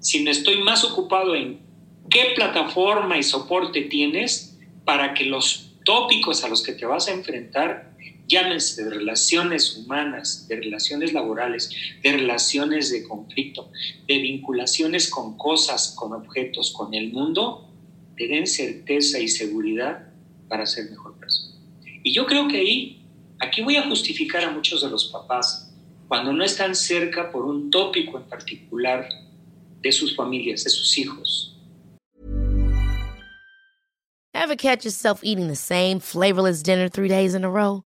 sino estoy más ocupado en qué plataforma y soporte tienes para que los tópicos a los que te vas a enfrentar llámense de relaciones humanas, de relaciones laborales, de relaciones de conflicto, de vinculaciones con cosas, con objetos, con el mundo, te den certeza y seguridad para ser mejor persona. Y yo creo que ahí, aquí voy a justificar a muchos de los papás cuando no están cerca por un tópico en particular de sus familias, de sus hijos. Ever catch yourself eating the same flavorless dinner three days in a row?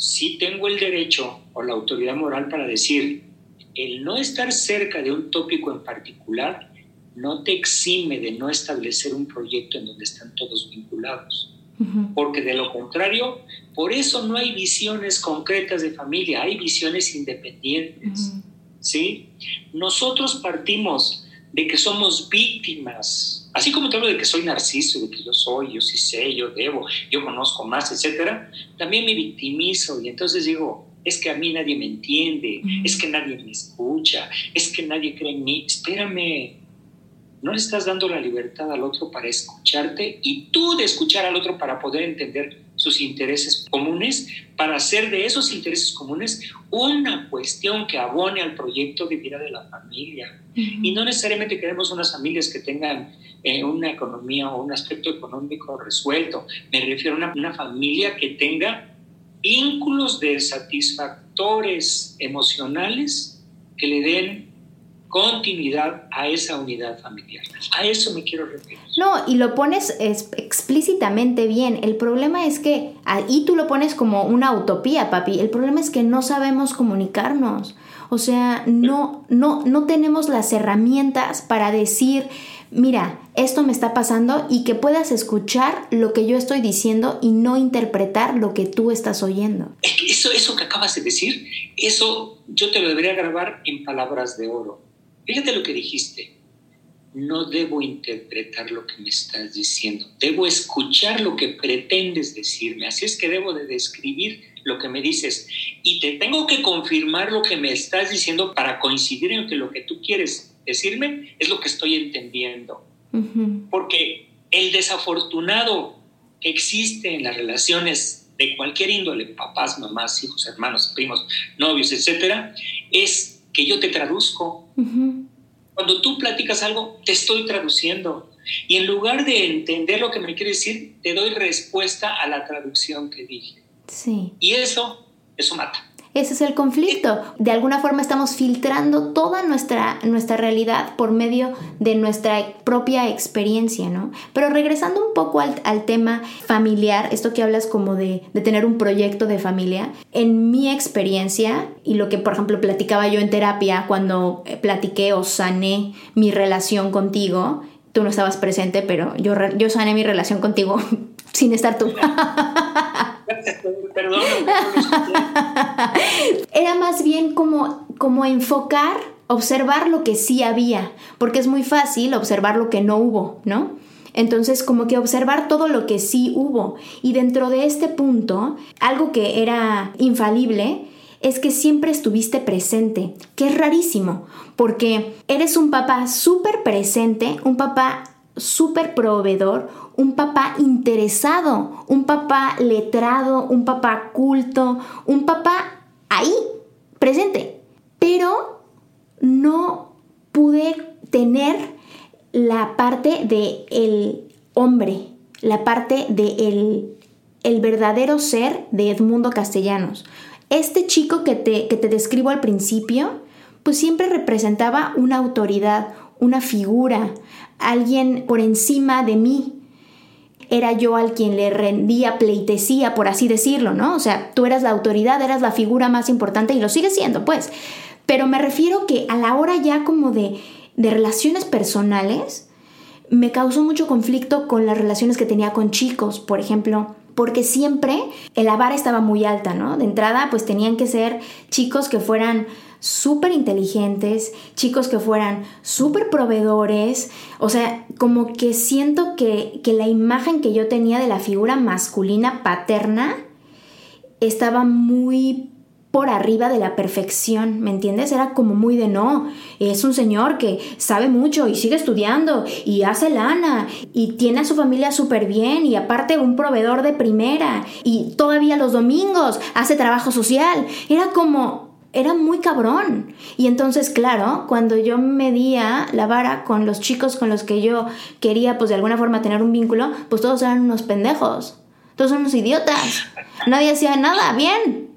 sí tengo el derecho o la autoridad moral para decir, el no estar cerca de un tópico en particular no te exime de no establecer un proyecto en donde están todos vinculados. Porque de lo contrario, por eso no hay visiones concretas de familia, hay visiones independientes. ¿sí? Nosotros partimos de que somos víctimas. Así como te hablo de que soy narciso, de que yo soy, yo sí sé, yo debo, yo conozco más, etcétera, también me victimizo y entonces digo, es que a mí nadie me entiende, es que nadie me escucha, es que nadie cree en mí. Espérame, no le estás dando la libertad al otro para escucharte y tú de escuchar al otro para poder entender sus intereses comunes, para hacer de esos intereses comunes una cuestión que abone al proyecto de vida de la familia. Y no necesariamente queremos unas familias que tengan eh, una economía o un aspecto económico resuelto. Me refiero a una, una familia que tenga vínculos de satisfactores emocionales que le den continuidad a esa unidad familiar. A eso me quiero referir. No, y lo pones explícitamente bien. El problema es que ahí tú lo pones como una utopía, papi. El problema es que no sabemos comunicarnos. O sea, no, no, no tenemos las herramientas para decir, mira, esto me está pasando y que puedas escuchar lo que yo estoy diciendo y no interpretar lo que tú estás oyendo. Eso, eso que acabas de decir, eso yo te lo debería grabar en palabras de oro Fíjate lo que dijiste. no debo interpretar lo que me estás diciendo, debo escuchar lo que pretendes decirme, así es que debo de describir lo que me dices y te tengo que confirmar lo que me estás diciendo para coincidir en que lo que tú quieres decirme es lo que estoy entendiendo. Porque el desafortunado que existe en las relaciones de cualquier índole, papás, mamás, hijos, hermanos, primos, novios, etcétera, es que yo te traduzco. Cuando tú platicas algo, te estoy traduciendo. Y en lugar de entender lo que me quiere decir, te doy respuesta a la traducción que dije. Sí. Y eso, eso mata. Ese es el conflicto. De alguna forma estamos filtrando toda nuestra, nuestra realidad por medio de nuestra propia experiencia, ¿no? Pero regresando un poco al, tema familiar, esto que hablas como de, de, tener un proyecto de familia, en mi experiencia y lo que por ejemplo platicaba yo en terapia cuando eh, platiqué o sané mi relación contigo, tú no estabas presente, pero yo, yo sané mi relación contigo sin estar tú. Perdón. Era más bien como, como enfocar, observar lo que sí había, porque es muy fácil observar lo que no hubo, ¿no? Entonces, como que observar todo lo que sí hubo. Y dentro de este punto, algo que era infalible es que siempre estuviste presente, que es rarísimo, porque eres un papá súper presente, un papá súper proveedor, un papá interesado, un papá letrado, un papá culto, un papá ahí, presente. Pero no pude tener la parte de el hombre, la parte de el, el verdadero ser de Edmundo Castellanos. Este chico que te, que te describo al principio, pues siempre representaba una autoridad, una figura, alguien por encima de mí. Era yo al quien le rendía pleitesía, por así decirlo, ¿no? O sea, tú eras la autoridad, eras la figura más importante y lo sigues siendo, pues. Pero me refiero que a la hora ya como de, de relaciones personales, me causó mucho conflicto con las relaciones que tenía con chicos, por ejemplo, porque siempre la vara estaba muy alta, ¿no? De entrada, pues tenían que ser chicos que fueran súper inteligentes, chicos que fueran súper proveedores, o sea, como que siento que, que la imagen que yo tenía de la figura masculina paterna estaba muy por arriba de la perfección, ¿me entiendes? Era como muy de no, es un señor que sabe mucho y sigue estudiando y hace lana y tiene a su familia súper bien y aparte un proveedor de primera y todavía los domingos hace trabajo social. Era como, era muy cabrón. Y entonces, claro, cuando yo medía la vara con los chicos con los que yo quería, pues de alguna forma tener un vínculo, pues todos eran unos pendejos. Todos eran unos idiotas. Nadie hacía nada bien.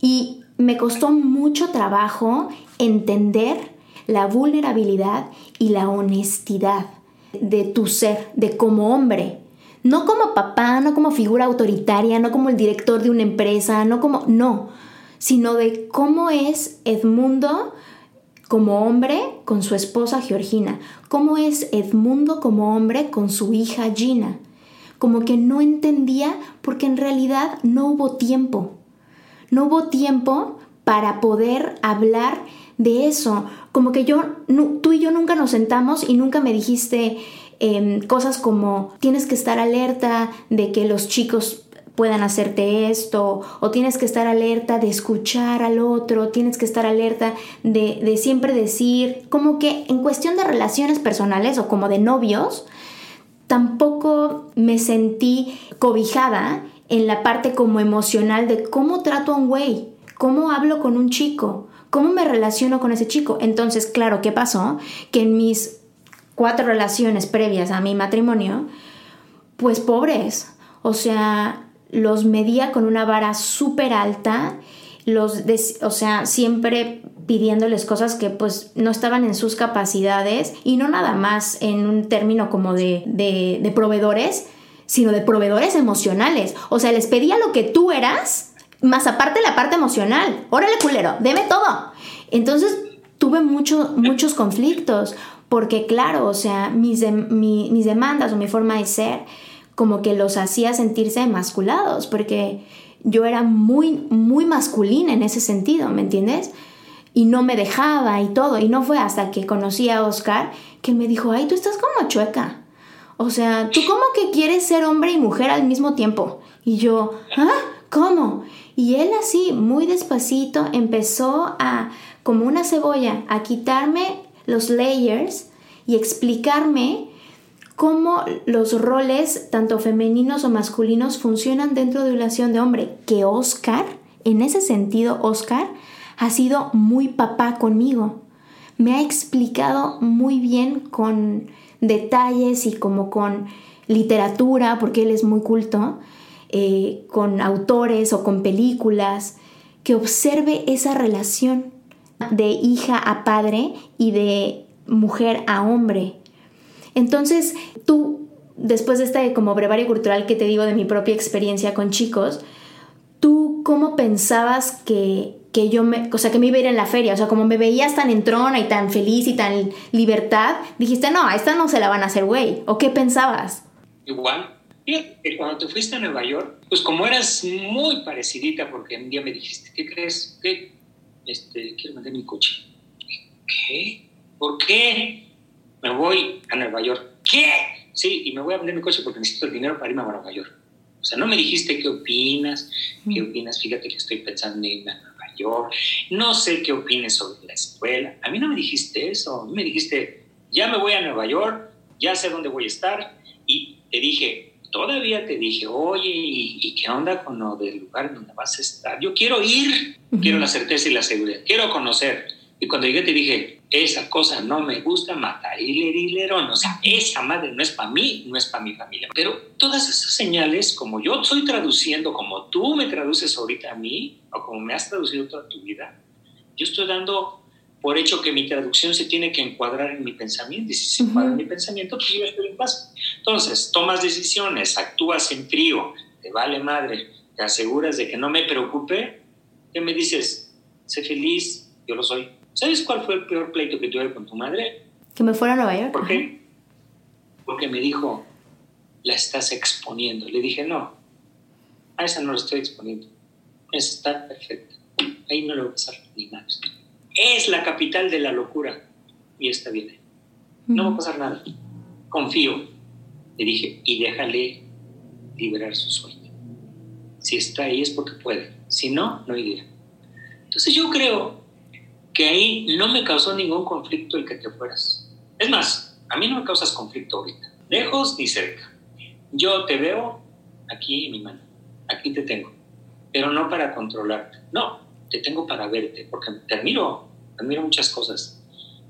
Y me costó mucho trabajo entender la vulnerabilidad y la honestidad de tu ser, de como hombre. No como papá, no como figura autoritaria, no como el director de una empresa, no como... No, sino de cómo es Edmundo como hombre con su esposa Georgina, cómo es Edmundo como hombre con su hija Gina. Como que no entendía porque en realidad no hubo tiempo. No hubo tiempo para poder hablar de eso. Como que yo, tú y yo nunca nos sentamos y nunca me dijiste em, cosas como tienes que estar alerta de que los chicos puedan hacerte esto, o tienes que estar alerta de escuchar al otro, tienes que estar alerta de, de siempre decir, como que en cuestión de relaciones personales o como de novios, tampoco me sentí cobijada en la parte como emocional de cómo trato a un güey, cómo hablo con un chico, cómo me relaciono con ese chico. Entonces, claro, ¿qué pasó? Que en mis cuatro relaciones previas a mi matrimonio, pues pobres, o sea, los medía con una vara súper alta, los o sea, siempre pidiéndoles cosas que pues no estaban en sus capacidades y no nada más en un término como de, de, proveedores, sino de proveedores emocionales. O sea, les pedía lo que tú eras, más aparte la parte emocional. Órale, culero, deme todo. Entonces tuve mucho, muchos conflictos, porque claro, o sea, mis, mis demandas o mi forma de ser como que los hacía sentirse emasculados, porque yo era muy, muy masculina en ese sentido, ¿me entiendes? Y no me dejaba y todo. Y no fue hasta que conocí a Oscar que me dijo, ay, tú estás como chueca. O sea, ¿tú cómo que quieres ser hombre y mujer al mismo tiempo? Y yo, ¿ah? ¿Cómo? Y él así, muy despacito, empezó a, como una cebolla, a quitarme los layers y explicarme cómo los roles, tanto femeninos o masculinos, funcionan dentro de una relación de hombre. Que Oscar, en ese sentido, Oscar, ha sido muy papá conmigo. Me ha explicado muy bien con detalles y como con literatura, porque él es muy culto, eh, con autores o con películas, que observe esa relación de hija a padre y de mujer a hombre. Entonces, tú, después de este como brevario cultural que te digo de mi propia experiencia con chicos, ¿tú cómo pensabas que, que yo me, o sea, que me iba a ir en la feria? O sea, como me veías tan entrona y tan feliz y tan libertad, dijiste, no, a esta no se la van a hacer güey. ¿O qué pensabas? Igual. Fíjate cuando te fuiste a Nueva York, pues como eras muy parecidita, porque un día me dijiste, ¿qué crees? ¿Qué? Este, quiero vender mi coche. ¿Qué? ¿Por qué? Me voy a Nueva York. ¿Qué? Sí, y me voy a vender mi coche porque necesito el dinero para irme a Nueva York. O sea, no me dijiste qué opinas, qué opinas, fíjate que estoy pensando en irme a Nueva York, no sé qué opines sobre la escuela. A mí no me dijiste eso, a mí me dijiste, ya me voy a Nueva York, ya sé dónde voy a estar, y te dije, todavía te dije, oye, ¿y, qué onda con lo del lugar donde vas a estar? Yo quiero ir, quiero la certeza y la seguridad, quiero conocer. Y cuando llegué te dije, esa cosa no me gusta, matar y O sea, esa madre no es para mí, no es para mi familia. Pero todas esas señales, como yo estoy traduciendo, como tú me traduces ahorita a mí, o como me has traducido toda tu vida, yo estoy dando por hecho que mi traducción se tiene que encuadrar en mi pensamiento. Y si se encuadra en mi pensamiento, pues yo estoy en paz. Entonces, tomas decisiones, actúas en frío, te vale madre, te aseguras de que no me preocupe, ¿qué me dices? Sé feliz, yo lo soy. ¿Sabes cuál fue el peor pleito que tuve con tu madre? Que me fuera a Nueva York. ¿Por qué? Porque me dijo, la estás exponiendo. Le dije, no, a esa no la estoy exponiendo. Esa está perfecta. Ahí no le va a pasar ni nada es la capital de la locura. Y está bien. No va a pasar nada. Confío. Le dije, y déjale liberar su sueño. Si está ahí es porque puede. Si no, no iría. Entonces yo creo que ahí no me causó ningún conflicto el que te fueras. Es más, a mí no me causas conflicto ahorita. Lejos ni cerca. Yo te veo aquí en mi mano. Aquí te tengo. Pero no para controlarte. No, te tengo para verte, porque te admiro, admiro muchas cosas.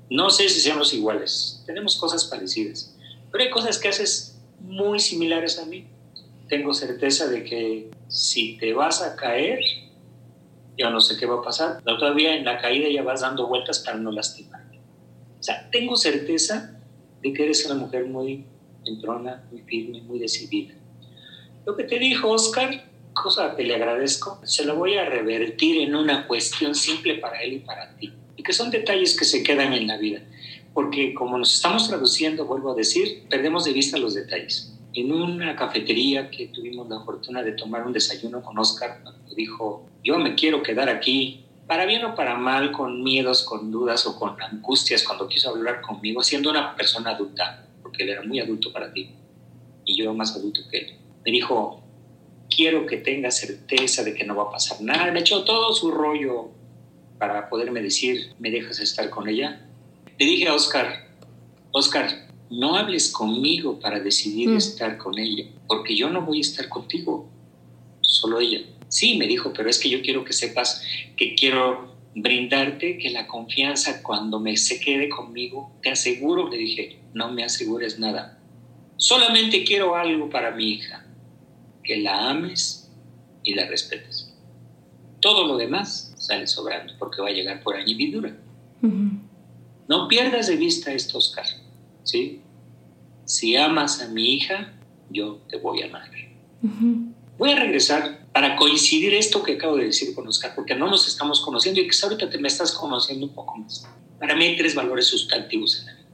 No sé si seamos iguales, tenemos cosas parecidas, pero hay cosas que haces muy similares a mí. Tengo certeza de que si te vas a caer, yo no sé qué va a pasar, pero todavía en la caída ya vas dando vueltas para no lastimarte. O sea, tengo certeza de que eres una mujer muy entrona, muy firme, muy decidida. Lo que te dijo Oscar cosa que le agradezco, se lo voy a revertir en una cuestión simple para él y para ti. Y que son detalles que se quedan en la vida. Porque como nos estamos traduciendo, vuelvo a decir, perdemos de vista los detalles. En una cafetería que tuvimos la fortuna de tomar un desayuno con Oscar, dijo, yo me quiero quedar aquí, para bien o para mal, con miedos, con dudas o con angustias, cuando quiso hablar conmigo, siendo una persona adulta, porque él era muy adulto para ti, y yo más adulto que él. Me dijo, quiero que tenga certeza de que no va a pasar nada. Me echó todo su rollo para poderme decir, ¿me dejas estar con ella? Le dije a Oscar, Oscar, no hables conmigo para decidir mm. estar con ella, porque yo no voy a estar contigo, solo ella. Sí, me dijo, pero es que yo quiero que sepas que quiero brindarte que la confianza cuando me se quede conmigo, te aseguro, le dije, no me asegures nada. Solamente quiero algo para mi hija que la ames y la respetes. Todo lo demás sale sobrando porque va a llegar por añadidura. No pierdas de vista esto, Oscar. ¿Sí? Si amas a mi hija, yo te voy a amar. Voy a regresar para coincidir esto que acabo de decir con Oscar, porque no nos estamos conociendo y que ahorita te me estás conociendo un poco más. Para mí hay tres valores sustantivos en la vida.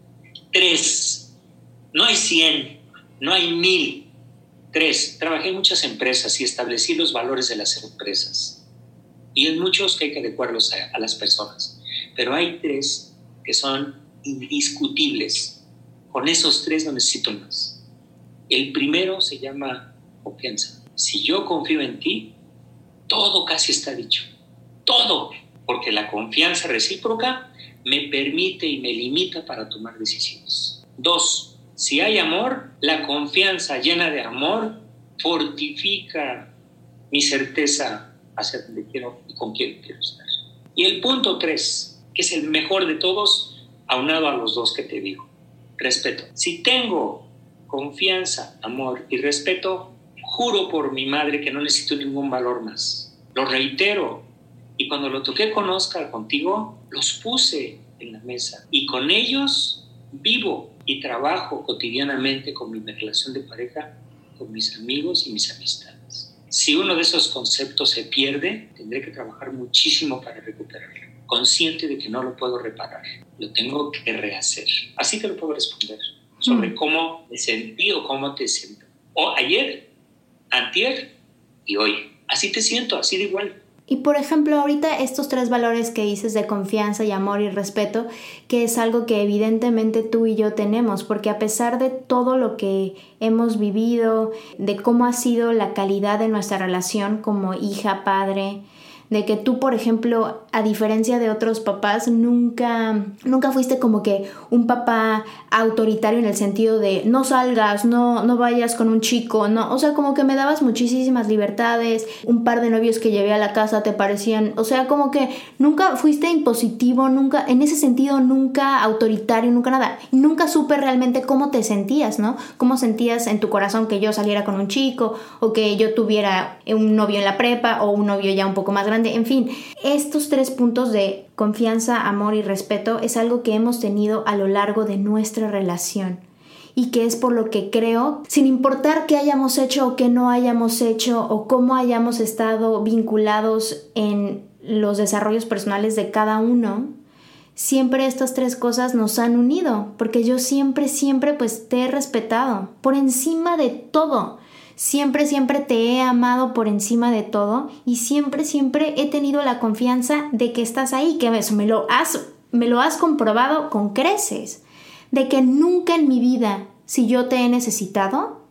Tres. No hay cien, no hay mil, Tres, trabajé en muchas empresas y establecí los valores de las empresas. Y en muchos que hay que adecuarlos a, las personas. Pero hay tres que son indiscutibles Con esos tres no necesito más. El primero se llama confianza. Si yo confío en ti, todo casi está dicho. Todo. Porque la confianza recíproca me permite y me limita para tomar decisiones. Dos, si hay amor, la confianza llena de amor fortifica mi certeza hacia donde quiero y con quién quiero estar. Y el punto tres, que es el mejor de todos, aunado a los dos que te digo, respeto. Si tengo confianza, amor y respeto, juro por mi madre que no necesito ningún valor más. Lo reitero. Y cuando lo toqué con Oscar contigo, los puse en la mesa. Y con ellos vivo y trabajo cotidianamente con mi relación de pareja, con mis amigos y mis amistades. Si uno de esos conceptos se pierde, tendré que trabajar muchísimo para recuperarlo. Consciente de que no lo puedo reparar, lo tengo que rehacer. Así te lo puedo responder sobre mm. cómo me sentí o cómo te siento. O ayer, antier y hoy. Así te siento, así de igual. Y por ejemplo, ahorita estos tres valores que dices de confianza y amor y respeto, que es algo que evidentemente tú y yo tenemos, porque a pesar de todo lo que hemos vivido, de cómo ha sido la calidad de nuestra relación como hija, padre, de que tú, por ejemplo, a diferencia de otros papás, nunca, nunca fuiste como que un papá autoritario en el sentido de no salgas, no, no vayas con un chico, no, o sea, como que me dabas muchísimas libertades, un par de novios que llevé a la casa te parecían, o sea, como que nunca fuiste impositivo, nunca, en ese sentido, nunca autoritario, nunca nada, nunca supe realmente cómo te sentías, ¿no? Cómo sentías en tu corazón que yo saliera con un chico o que yo tuviera un novio en la prepa o un novio ya un poco más grande en fin, estos tres puntos de confianza, amor y respeto es algo que hemos tenido a lo largo de nuestra relación y que es por lo que creo, sin importar qué hayamos hecho o qué no hayamos hecho o cómo hayamos estado vinculados en los desarrollos personales de cada uno, siempre estas tres cosas nos han unido, porque yo siempre, siempre pues te he respetado por encima de todo. Siempre, siempre te he amado por encima de todo y siempre, siempre he tenido la confianza de que estás ahí, que me lo has, me lo has comprobado con creces, de que nunca en mi vida, si yo te he necesitado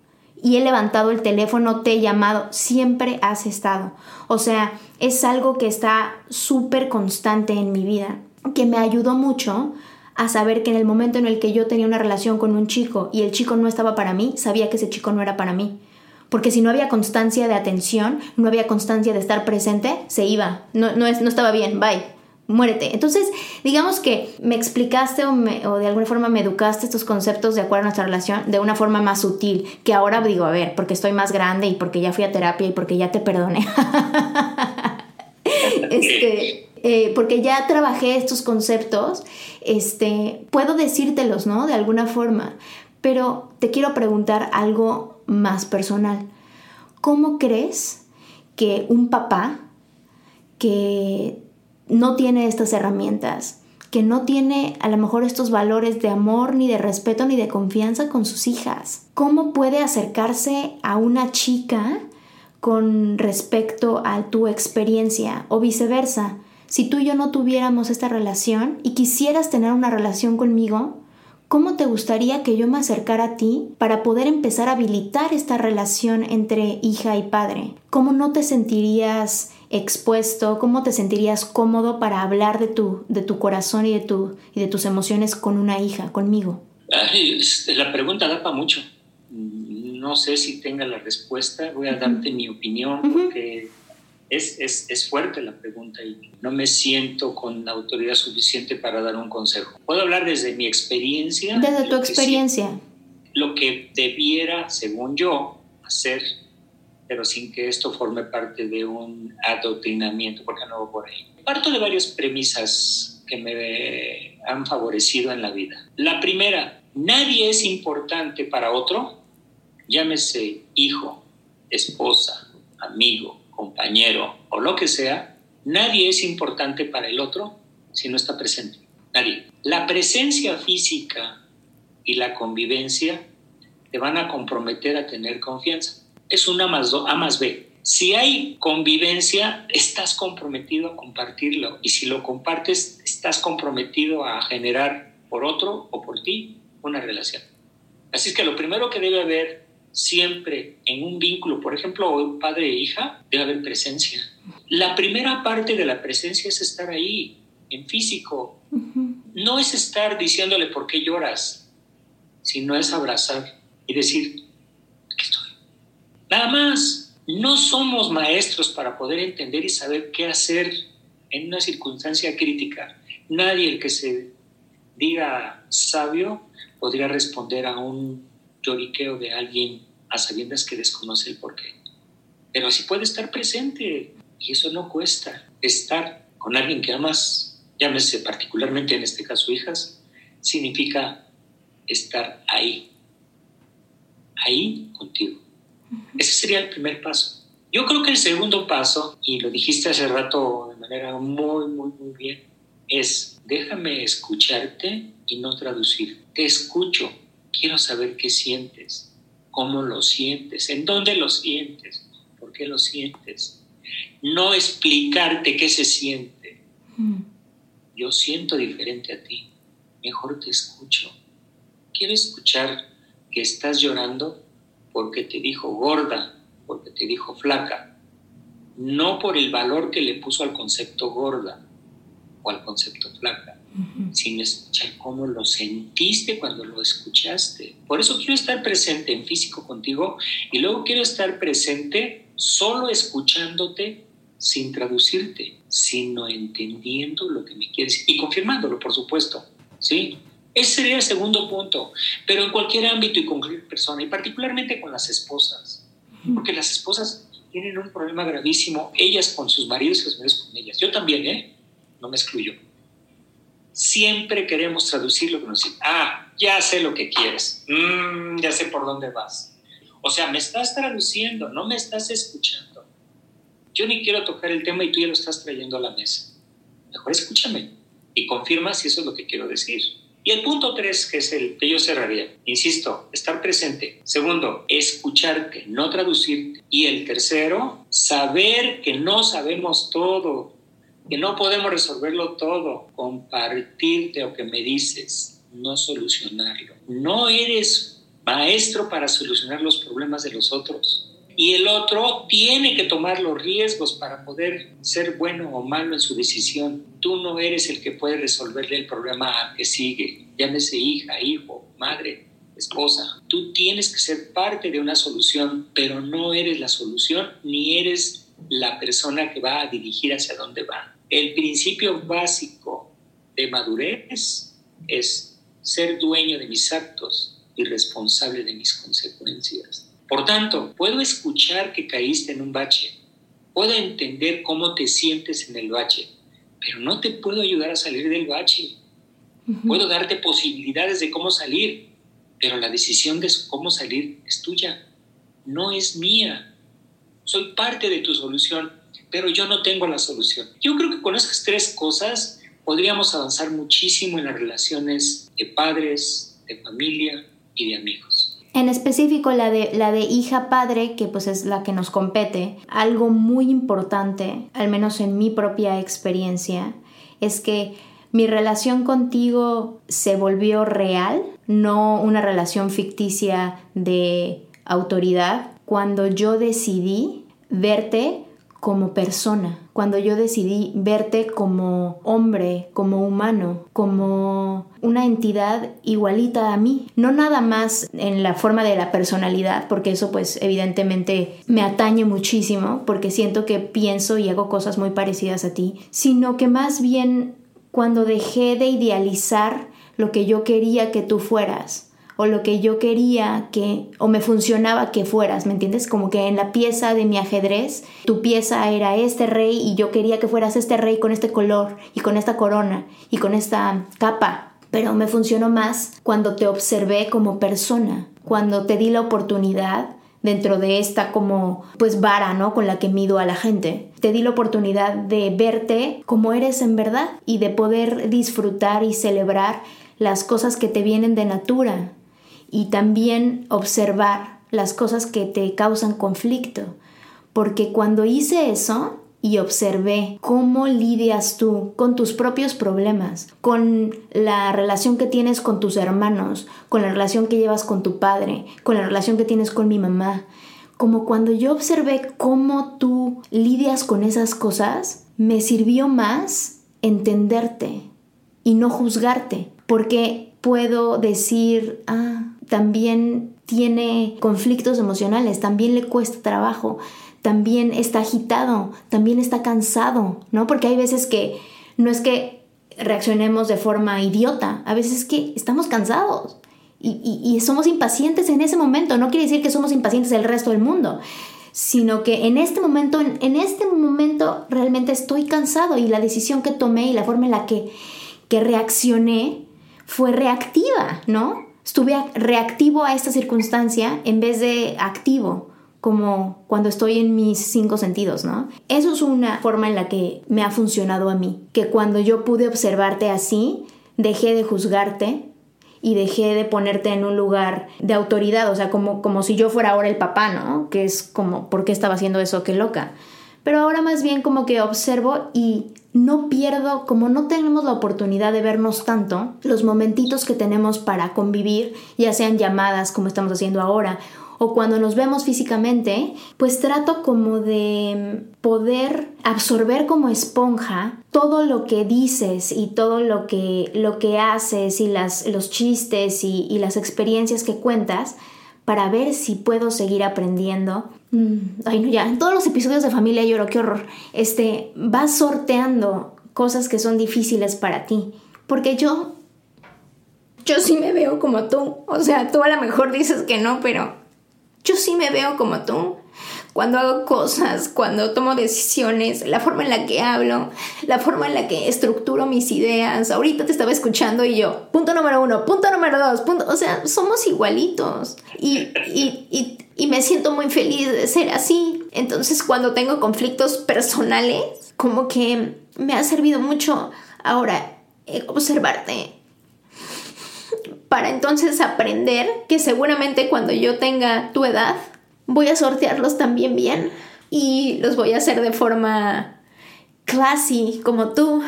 y he levantado el teléfono, te he llamado, siempre has estado. O sea, es algo que está súper constante en mi vida, que me ayudó mucho a saber que en el momento en el que yo tenía una relación con un chico y el chico no estaba para mí, sabía que ese chico no era para mí porque si no había constancia de atención, no había constancia de estar presente, se iba, no, no, es, no estaba bien, bye, muérete. Entonces, digamos que me explicaste o, de alguna forma me educaste estos conceptos de acuerdo a nuestra relación de una forma más sutil, que ahora digo, a ver, porque estoy más grande y porque ya fui a terapia y porque ya te perdoné. este, eh, porque ya trabajé estos conceptos, este, puedo decírtelos, ¿no? De alguna forma. Pero te quiero preguntar algo más personal. ¿Cómo crees que un papá que no tiene estas herramientas, que no tiene a lo mejor estos valores de amor, ni de respeto, ni de confianza con sus hijas, cómo puede acercarse a una chica con respecto a tu experiencia o viceversa? Si tú y yo no tuviéramos esta relación y quisieras tener una relación conmigo, ¿Cómo te gustaría que yo me acercara a ti para poder empezar a habilitar esta relación entre hija y padre? ¿Cómo no te sentirías expuesto? ¿Cómo te sentirías cómodo para hablar de tu, de tu corazón y de, tu, y de tus emociones con una hija, conmigo? la pregunta da para mucho. No sé si tenga la respuesta. Voy a darte mi opinión porque es, es, fuerte la pregunta y no me siento con autoridad suficiente para dar un consejo. Puedo hablar desde mi experiencia. Desde tu experiencia. lo que debiera, según yo, hacer, pero sin que esto forme parte de un adoctrinamiento, porque no voy por ahí. Parto de varias premisas que me han favorecido en la vida. La primera, nadie es importante para otro, llámese hijo, esposa, amigo, compañero o lo que sea, nadie es importante para el otro si no está presente. Nadie. La presencia física y la convivencia te van a comprometer a tener confianza. Es una más A más B. Si hay convivencia, estás comprometido a compartirlo. Y si lo compartes, estás comprometido a generar por otro o por ti una relación. Así es que lo primero que debe haber siempre en un vínculo, por ejemplo, padre e hija, debe haber presencia. La primera parte de la presencia es estar ahí, en físico. No es estar diciéndole por qué lloras, sino es abrazar y decir, aquí estoy. Nada más, no somos maestros para poder entender y saber qué hacer en una circunstancia crítica. Nadie el que se diga sabio podría responder a un lloriqueo de alguien a sabiendas que desconoce el porqué. Pero sí puede estar presente y eso no cuesta. Estar con alguien que amas, llámese particularmente en este caso hijas, significa estar ahí, ahí contigo. Ese sería el primer paso. Yo creo que el segundo paso, y lo dijiste hace rato de manera muy, muy, muy bien, es déjame escucharte y no traducir. Te escucho, quiero saber qué sientes, cómo lo sientes, en dónde lo sientes, por qué lo sientes. No explicarte qué se siente. Mm. Yo siento diferente a ti, mejor te escucho. Quiero escuchar que estás llorando porque te dijo gorda, porque te dijo flaca, no por el valor que le puso al concepto gorda o al concepto flaca sin escuchar cómo lo sentiste cuando lo escuchaste. Por eso quiero estar presente en físico contigo y luego quiero estar presente solo escuchándote sin traducirte, sino entendiendo lo que me quieres y confirmándolo, por supuesto. ¿Sí? Ese sería el segundo punto, pero en cualquier ámbito y con cualquier persona, y particularmente con las esposas, porque las esposas tienen un problema gravísimo, ellas con sus maridos y los maridos con ellas. Yo también, ¿eh? No me excluyo siempre queremos traducir lo que nos dice. Ah, ya sé lo que quieres. Mm, ya sé por dónde vas. O sea, me estás traduciendo, no me estás escuchando. Yo ni quiero tocar el tema y tú ya lo estás trayendo a la mesa. Mejor escúchame y confirma si eso es lo que quiero decir. Y el punto tres, que es el que yo cerraría, insisto, estar presente. Segundo, escucharte, no traducirte. Y el tercero, saber que no sabemos todo que no podemos resolverlo todo, compartirte lo que me dices, no solucionarlo. No eres maestro para solucionar los problemas de los otros. Y el otro tiene que tomar los riesgos para poder ser bueno o malo en su decisión. Tú no eres el que puede resolverle el problema que sigue, llámese hija, hijo, madre, esposa. Tú tienes que ser parte de una solución, pero no eres la solución ni eres la persona que va a dirigir hacia dónde va. El principio básico de madurez es ser dueño de mis actos y responsable de mis consecuencias. Por tanto, puedo escuchar que caíste en un bache, puedo entender cómo te sientes en el bache, pero no te puedo ayudar a salir del bache. Puedo darte posibilidades de cómo salir, pero la decisión de cómo salir es tuya, no es mía soy parte de tu solución, pero yo no tengo la solución. Yo creo que con esas tres cosas podríamos avanzar muchísimo en las relaciones de padres, de familia y de amigos. En específico la de, la de hija-padre, que pues es la que nos compete, algo muy importante, al menos en mi propia experiencia, es que mi relación contigo se volvió real, no una relación ficticia de autoridad, cuando yo decidí verte como persona, cuando yo decidí verte como hombre, como humano, como una entidad igualita a mí, no nada más en la forma de la personalidad, porque eso pues evidentemente me atañe muchísimo, porque siento que pienso y hago cosas muy parecidas a ti, sino que más bien cuando dejé de idealizar lo que yo quería que tú fueras, o lo que yo quería que o me funcionaba que fueras, ¿me entiendes? Como que en la pieza de mi ajedrez, tu pieza era este rey y yo quería que fueras este rey con este color y con esta corona y con esta capa, pero me funcionó más cuando te observé como persona, cuando te di la oportunidad dentro de esta como pues vara, ¿no? Con la que mido a la gente. Te di la oportunidad de verte como eres en verdad y de poder disfrutar y celebrar las cosas que te vienen de natura, y también observar las cosas que te causan conflicto. Porque cuando hice eso, y observé cómo lidias tú con tus propios problemas, con la relación que tienes con tus hermanos, con la relación que llevas con tu padre, con la relación que tienes con mi mamá. Como cuando yo observé cómo tú lidias con esas cosas, me sirvió más entenderte y no juzgarte, porque puedo decir, ah, también tiene conflictos emocionales, también le cuesta trabajo, también está agitado, también está cansado, ¿no? Porque hay veces que no es que reaccionemos de forma idiota, a veces es que estamos cansados y, somos impacientes en ese momento. No quiere decir que somos impacientes el resto del mundo, sino que en este momento, en, este momento realmente estoy cansado y la decisión que tomé y la forma en la que, que reaccioné fue reactiva, ¿no? Estuve reactivo a esta circunstancia en vez de activo como cuando estoy en mis cinco sentidos, ¿no? Eso es una forma en la que me ha funcionado a mí, que cuando yo pude observarte así, dejé de juzgarte y dejé de ponerte en un lugar de autoridad, o sea, como, como si yo fuera ahora el papá, ¿no? Que es como, ¿por qué estaba haciendo eso? Qué loca. Pero ahora más bien como que observo y no pierdo, como no tenemos la oportunidad de vernos tanto, los momentitos que tenemos para convivir, ya sean llamadas como estamos haciendo ahora, o cuando nos vemos físicamente, pues trato como de poder absorber como esponja todo lo que dices y todo lo que, lo que haces y las, los chistes y, y las experiencias que cuentas para ver si puedo seguir aprendiendo. Mm, ay, no, ya, en todos los episodios de Familia Lloro, qué horror. Este, vas sorteando cosas que son difíciles para ti. Porque yo, yo sí me veo como tú. O sea, tú a lo mejor dices que no, pero yo sí me veo como tú. Cuando hago cosas, cuando tomo decisiones, la forma en la que hablo, la forma en la que estructuro mis ideas. Ahorita te estaba escuchando y yo, punto número uno, punto número dos, punto. O sea, somos igualitos. Y, y, y, y me siento muy feliz de ser así. Entonces, cuando tengo conflictos personales, como que me ha servido mucho ahora observarte para entonces aprender que seguramente cuando yo tenga tu edad voy a sortearlos también bien y los voy a hacer de forma classy como tú,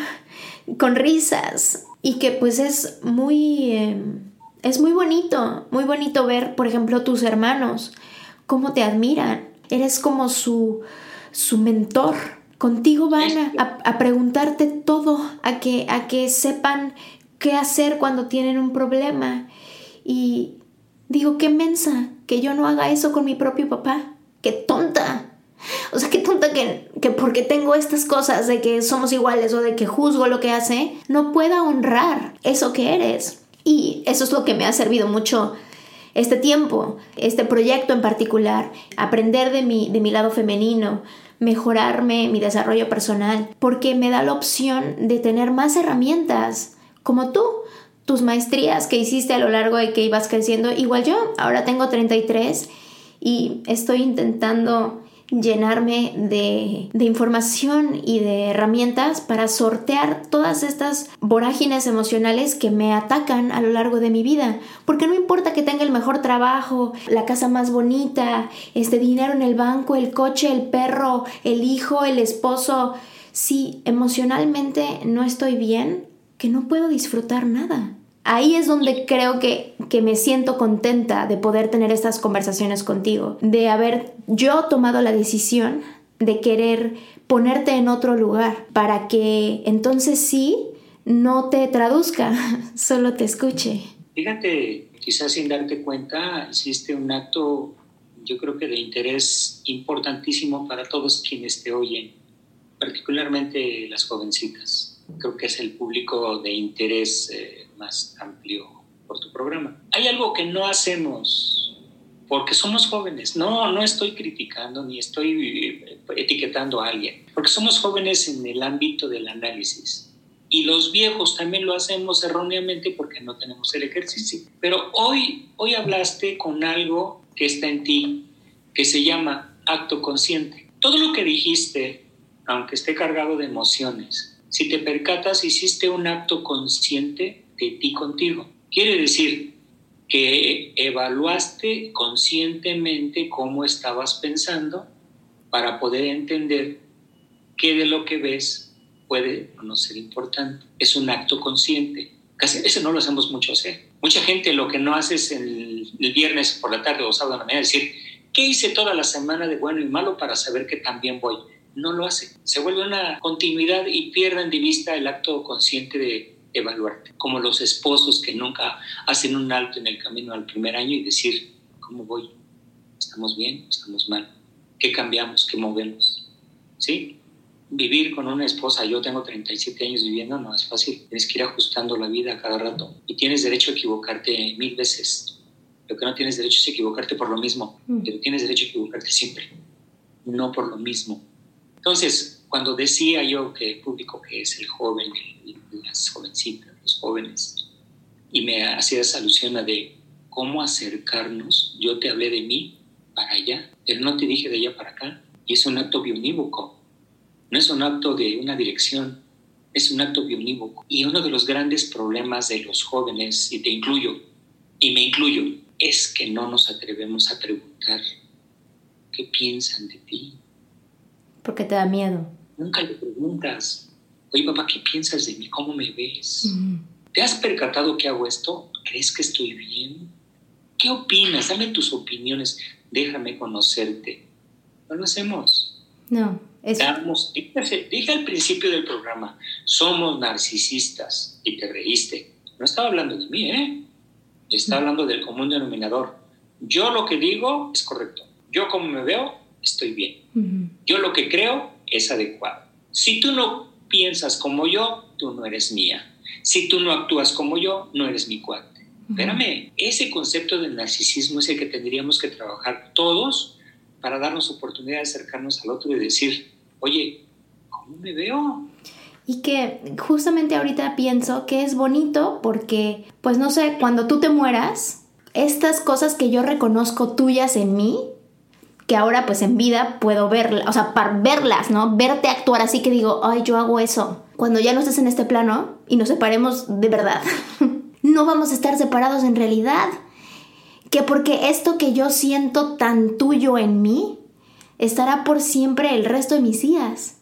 con risas y que pues es muy em, es muy bonito, muy bonito ver, por ejemplo, tus hermanos cómo te admiran. Eres como su su mentor. Contigo van a, a, preguntarte todo, a que, a que sepan qué hacer cuando tienen un problema. Y digo, qué mensa que yo no haga eso con mi propio papá. Qué tonta. O sea, qué tonta que, que porque tengo estas cosas de que somos iguales o de que juzgo lo que hace, no pueda honrar eso que eres. Y eso es lo que me ha servido mucho este tiempo, este proyecto en particular, aprender de mi, de mi lado femenino, mejorarme mi desarrollo personal, porque me da la opción de tener más herramientas como tú, tus maestrías que hiciste a lo largo de que ibas creciendo, igual yo, ahora tengo 33 y estoy intentando llenarme de, información y de herramientas para sortear todas estas vorágines emocionales que me atacan a lo largo de mi vida. Porque no importa que tenga el mejor trabajo, la casa más bonita, este dinero en el banco, el coche, el perro, el hijo, el esposo, si emocionalmente no estoy bien, que no puedo disfrutar nada. Ahí es donde creo que, que me siento contenta de poder tener estas conversaciones contigo, de haber yo tomado la decisión de querer ponerte en otro lugar para que entonces sí no te traduzca, solo te escuche. Fíjate, quizás sin darte cuenta, hiciste un acto, yo creo que de interés importantísimo para todos quienes te oyen, particularmente las jovencitas creo que es el público de interés eh, más amplio por tu programa. Hay algo que no hacemos porque somos jóvenes. No, no estoy criticando ni estoy eh, etiquetando a alguien, porque somos jóvenes en el ámbito del análisis. Y los viejos también lo hacemos erróneamente porque no tenemos el ejercicio. Pero hoy, hoy hablaste con algo que está en ti, que se llama acto consciente. Todo lo que dijiste, aunque esté cargado de emociones, si te percatas, hiciste un acto consciente de ti contigo. Quiere decir que evaluaste conscientemente cómo estabas pensando para poder entender que de lo que ves puede no ser importante. Es un acto consciente. Casi, eso no lo hacemos mucho hacer. Mucha gente lo que no hace es el, el viernes por la tarde o sábado en la mañana decir, ¿qué hice toda la semana de bueno y malo para saber que también voy? No lo hace. Se vuelve una continuidad y pierden de vista el acto consciente de evaluarte. Como los esposos que nunca hacen un alto en el camino al primer año y decir, ¿cómo voy? ¿Estamos bien? ¿Estamos mal? ¿Qué cambiamos? ¿Qué movemos? ¿Sí? Vivir con una esposa, yo tengo 37 años viviendo, no es fácil. Tienes que ir ajustando la vida cada rato y tienes derecho a equivocarte mil veces. Lo que no tienes derecho es equivocarte por lo mismo, mm. pero tienes derecho a equivocarte siempre, no por lo mismo. Entonces, cuando decía yo que el público que es el joven, las jovencitas, los jóvenes, y me hacía esa alusión a de cómo acercarnos, yo te hablé de mí para allá, pero no te dije de allá para acá, y es un acto bionívoco, no es un acto de una dirección, es un acto bionívoco. Y uno de los grandes problemas de los jóvenes, y te incluyo, y me incluyo, es que no nos atrevemos a preguntar qué piensan de ti. Porque te da miedo. Nunca le preguntas, oye papá, ¿qué piensas de mí? ¿Cómo me ves? ¿Te has percatado que hago esto? ¿Crees que estoy bien? ¿Qué opinas? Dame tus opiniones. Déjame conocerte. No lo hacemos. No. Damos, dije al principio del programa, somos narcisistas y te reíste. No estaba hablando de mí, ¿eh? Está hablando del común denominador. Yo lo que digo es correcto. Yo como me veo, estoy bien. Yo lo que creo es adecuado. Si tú no piensas como yo, tú no eres mía. Si tú no actúas como yo, no eres mi cuate. Espérame, ese concepto del narcisismo es el que tendríamos que trabajar todos para darnos oportunidad de acercarnos al otro y decir, oye, ¿cómo me veo? Y que justamente ahorita pienso que es bonito porque, pues no sé, cuando tú te mueras, estas cosas que yo reconozco tuyas en mí, que ahora pues en vida puedo verlas, o sea, para verlas, ¿no? Verte actuar así que digo, ay, yo hago eso. Cuando ya no estés en este plano y nos separemos de verdad, no vamos a estar separados en realidad. Que porque esto que yo siento tan tuyo en mí, estará por siempre el resto de mis días.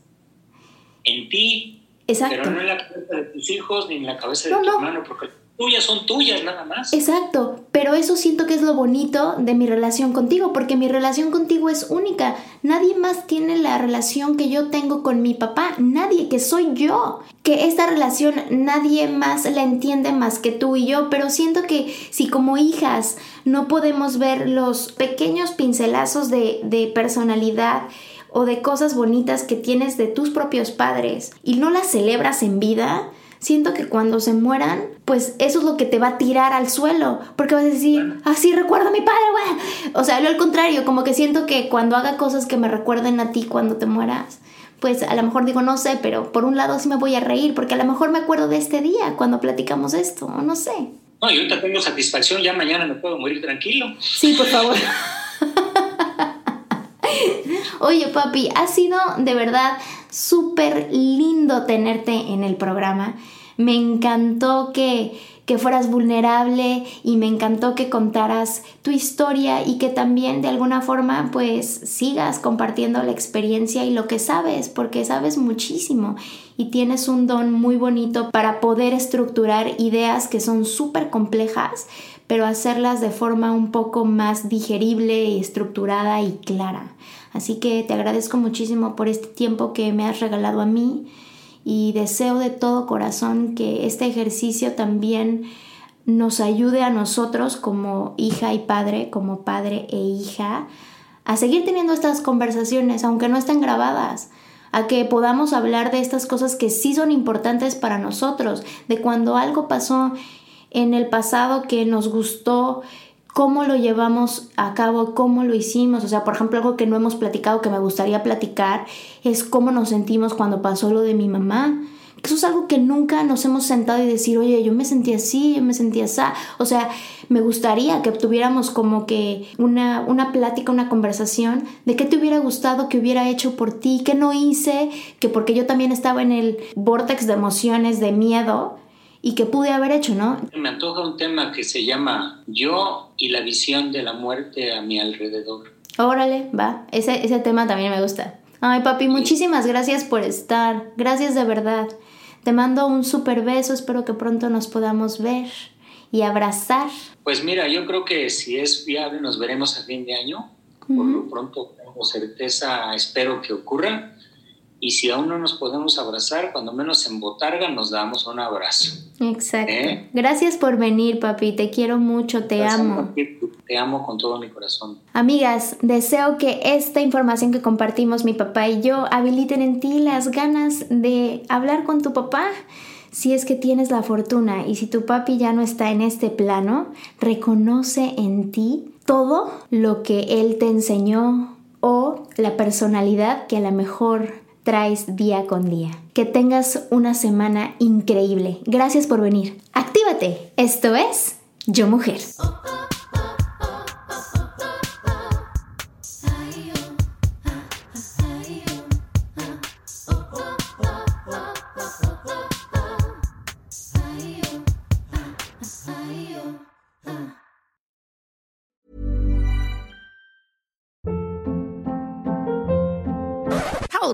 En ti pero no en la cabeza de tus hijos ni en la cabeza de tu hermano, porque tuyas son tuyas nada más. Exacto, pero eso siento que es lo bonito de mi relación contigo, porque mi relación contigo es única. Nadie más tiene la relación que yo tengo con mi papá, nadie, que soy yo. Que esta relación nadie más la entiende más que tú y yo, pero siento que si como hijas no podemos ver los pequeños pincelazos de, de personalidad, o de cosas bonitas que tienes de tus propios padres y no las celebras en vida, siento que cuando se mueran, pues eso es lo que te va a tirar al suelo, porque vas a decir, así recuerdo a mi padre, güey. O sea, lo al contrario, como que siento que cuando haga cosas que me recuerden a ti cuando te mueras, pues a lo mejor digo, no sé, pero por un lado sí me voy a reír, porque a lo mejor me acuerdo de este día cuando platicamos esto, no sé. No, yo ahorita tengo satisfacción, ya mañana me puedo morir tranquilo. Sí, por favor. Oye, papi, ha sido de verdad súper lindo tenerte en el programa. Me encantó que, que fueras vulnerable y me encantó que contaras tu historia y que también de alguna forma pues sigas compartiendo la experiencia y lo que sabes, porque sabes muchísimo y tienes un don muy bonito para poder estructurar ideas que son súper complejas, pero hacerlas de forma un poco más digerible estructurada y clara. Así que te agradezco muchísimo por este tiempo que me has regalado a mí y deseo de todo corazón que este ejercicio también nos ayude a nosotros como hija y padre, como padre e hija, a seguir teniendo estas conversaciones, aunque no estén grabadas, a que podamos hablar de estas cosas que sí son importantes para nosotros, de cuando algo pasó en el pasado que nos gustó, cómo lo llevamos a cabo, cómo lo hicimos. O sea, por ejemplo, algo que no hemos platicado que me gustaría platicar es cómo nos sentimos cuando pasó lo de mi mamá. Eso es algo que nunca nos hemos sentado y decir, oye, yo me sentí así, yo me sentí así. O sea, me gustaría que tuviéramos como que una, una plática, una conversación de qué te hubiera gustado que hubiera hecho por ti, qué no hice, que porque yo también estaba en el vortex de emociones, de miedo, y que pude haber hecho, ¿no? Me antoja un tema que se llama Yo y la visión de la muerte a mi alrededor. Órale, va. Ese, ese tema también me gusta. Ay, papi, muchísimas gracias por estar. Gracias de verdad. Te mando un super beso, espero que pronto nos podamos ver y abrazar. Pues mira, yo creo que si es viable nos veremos a fin de año. Por lo pronto, tengo certeza, espero que ocurra. Y si aún no nos podemos abrazar, cuando menos en Botarga nos damos un abrazo. Exacto. ¿Eh? Gracias por venir, papi. Te quiero mucho, te amo. Te amo con todo mi corazón. Amigas, deseo que esta información que compartimos mi papá y yo habiliten en ti las ganas de hablar con tu papá. Si es que tienes la fortuna y si tu papi ya no está en este plano, reconoce en ti todo lo que él te enseñó o la personalidad que a lo mejor traes día con día. Que tengas una semana increíble. Gracias por venir. Actívate. Esto es Yo Mujer.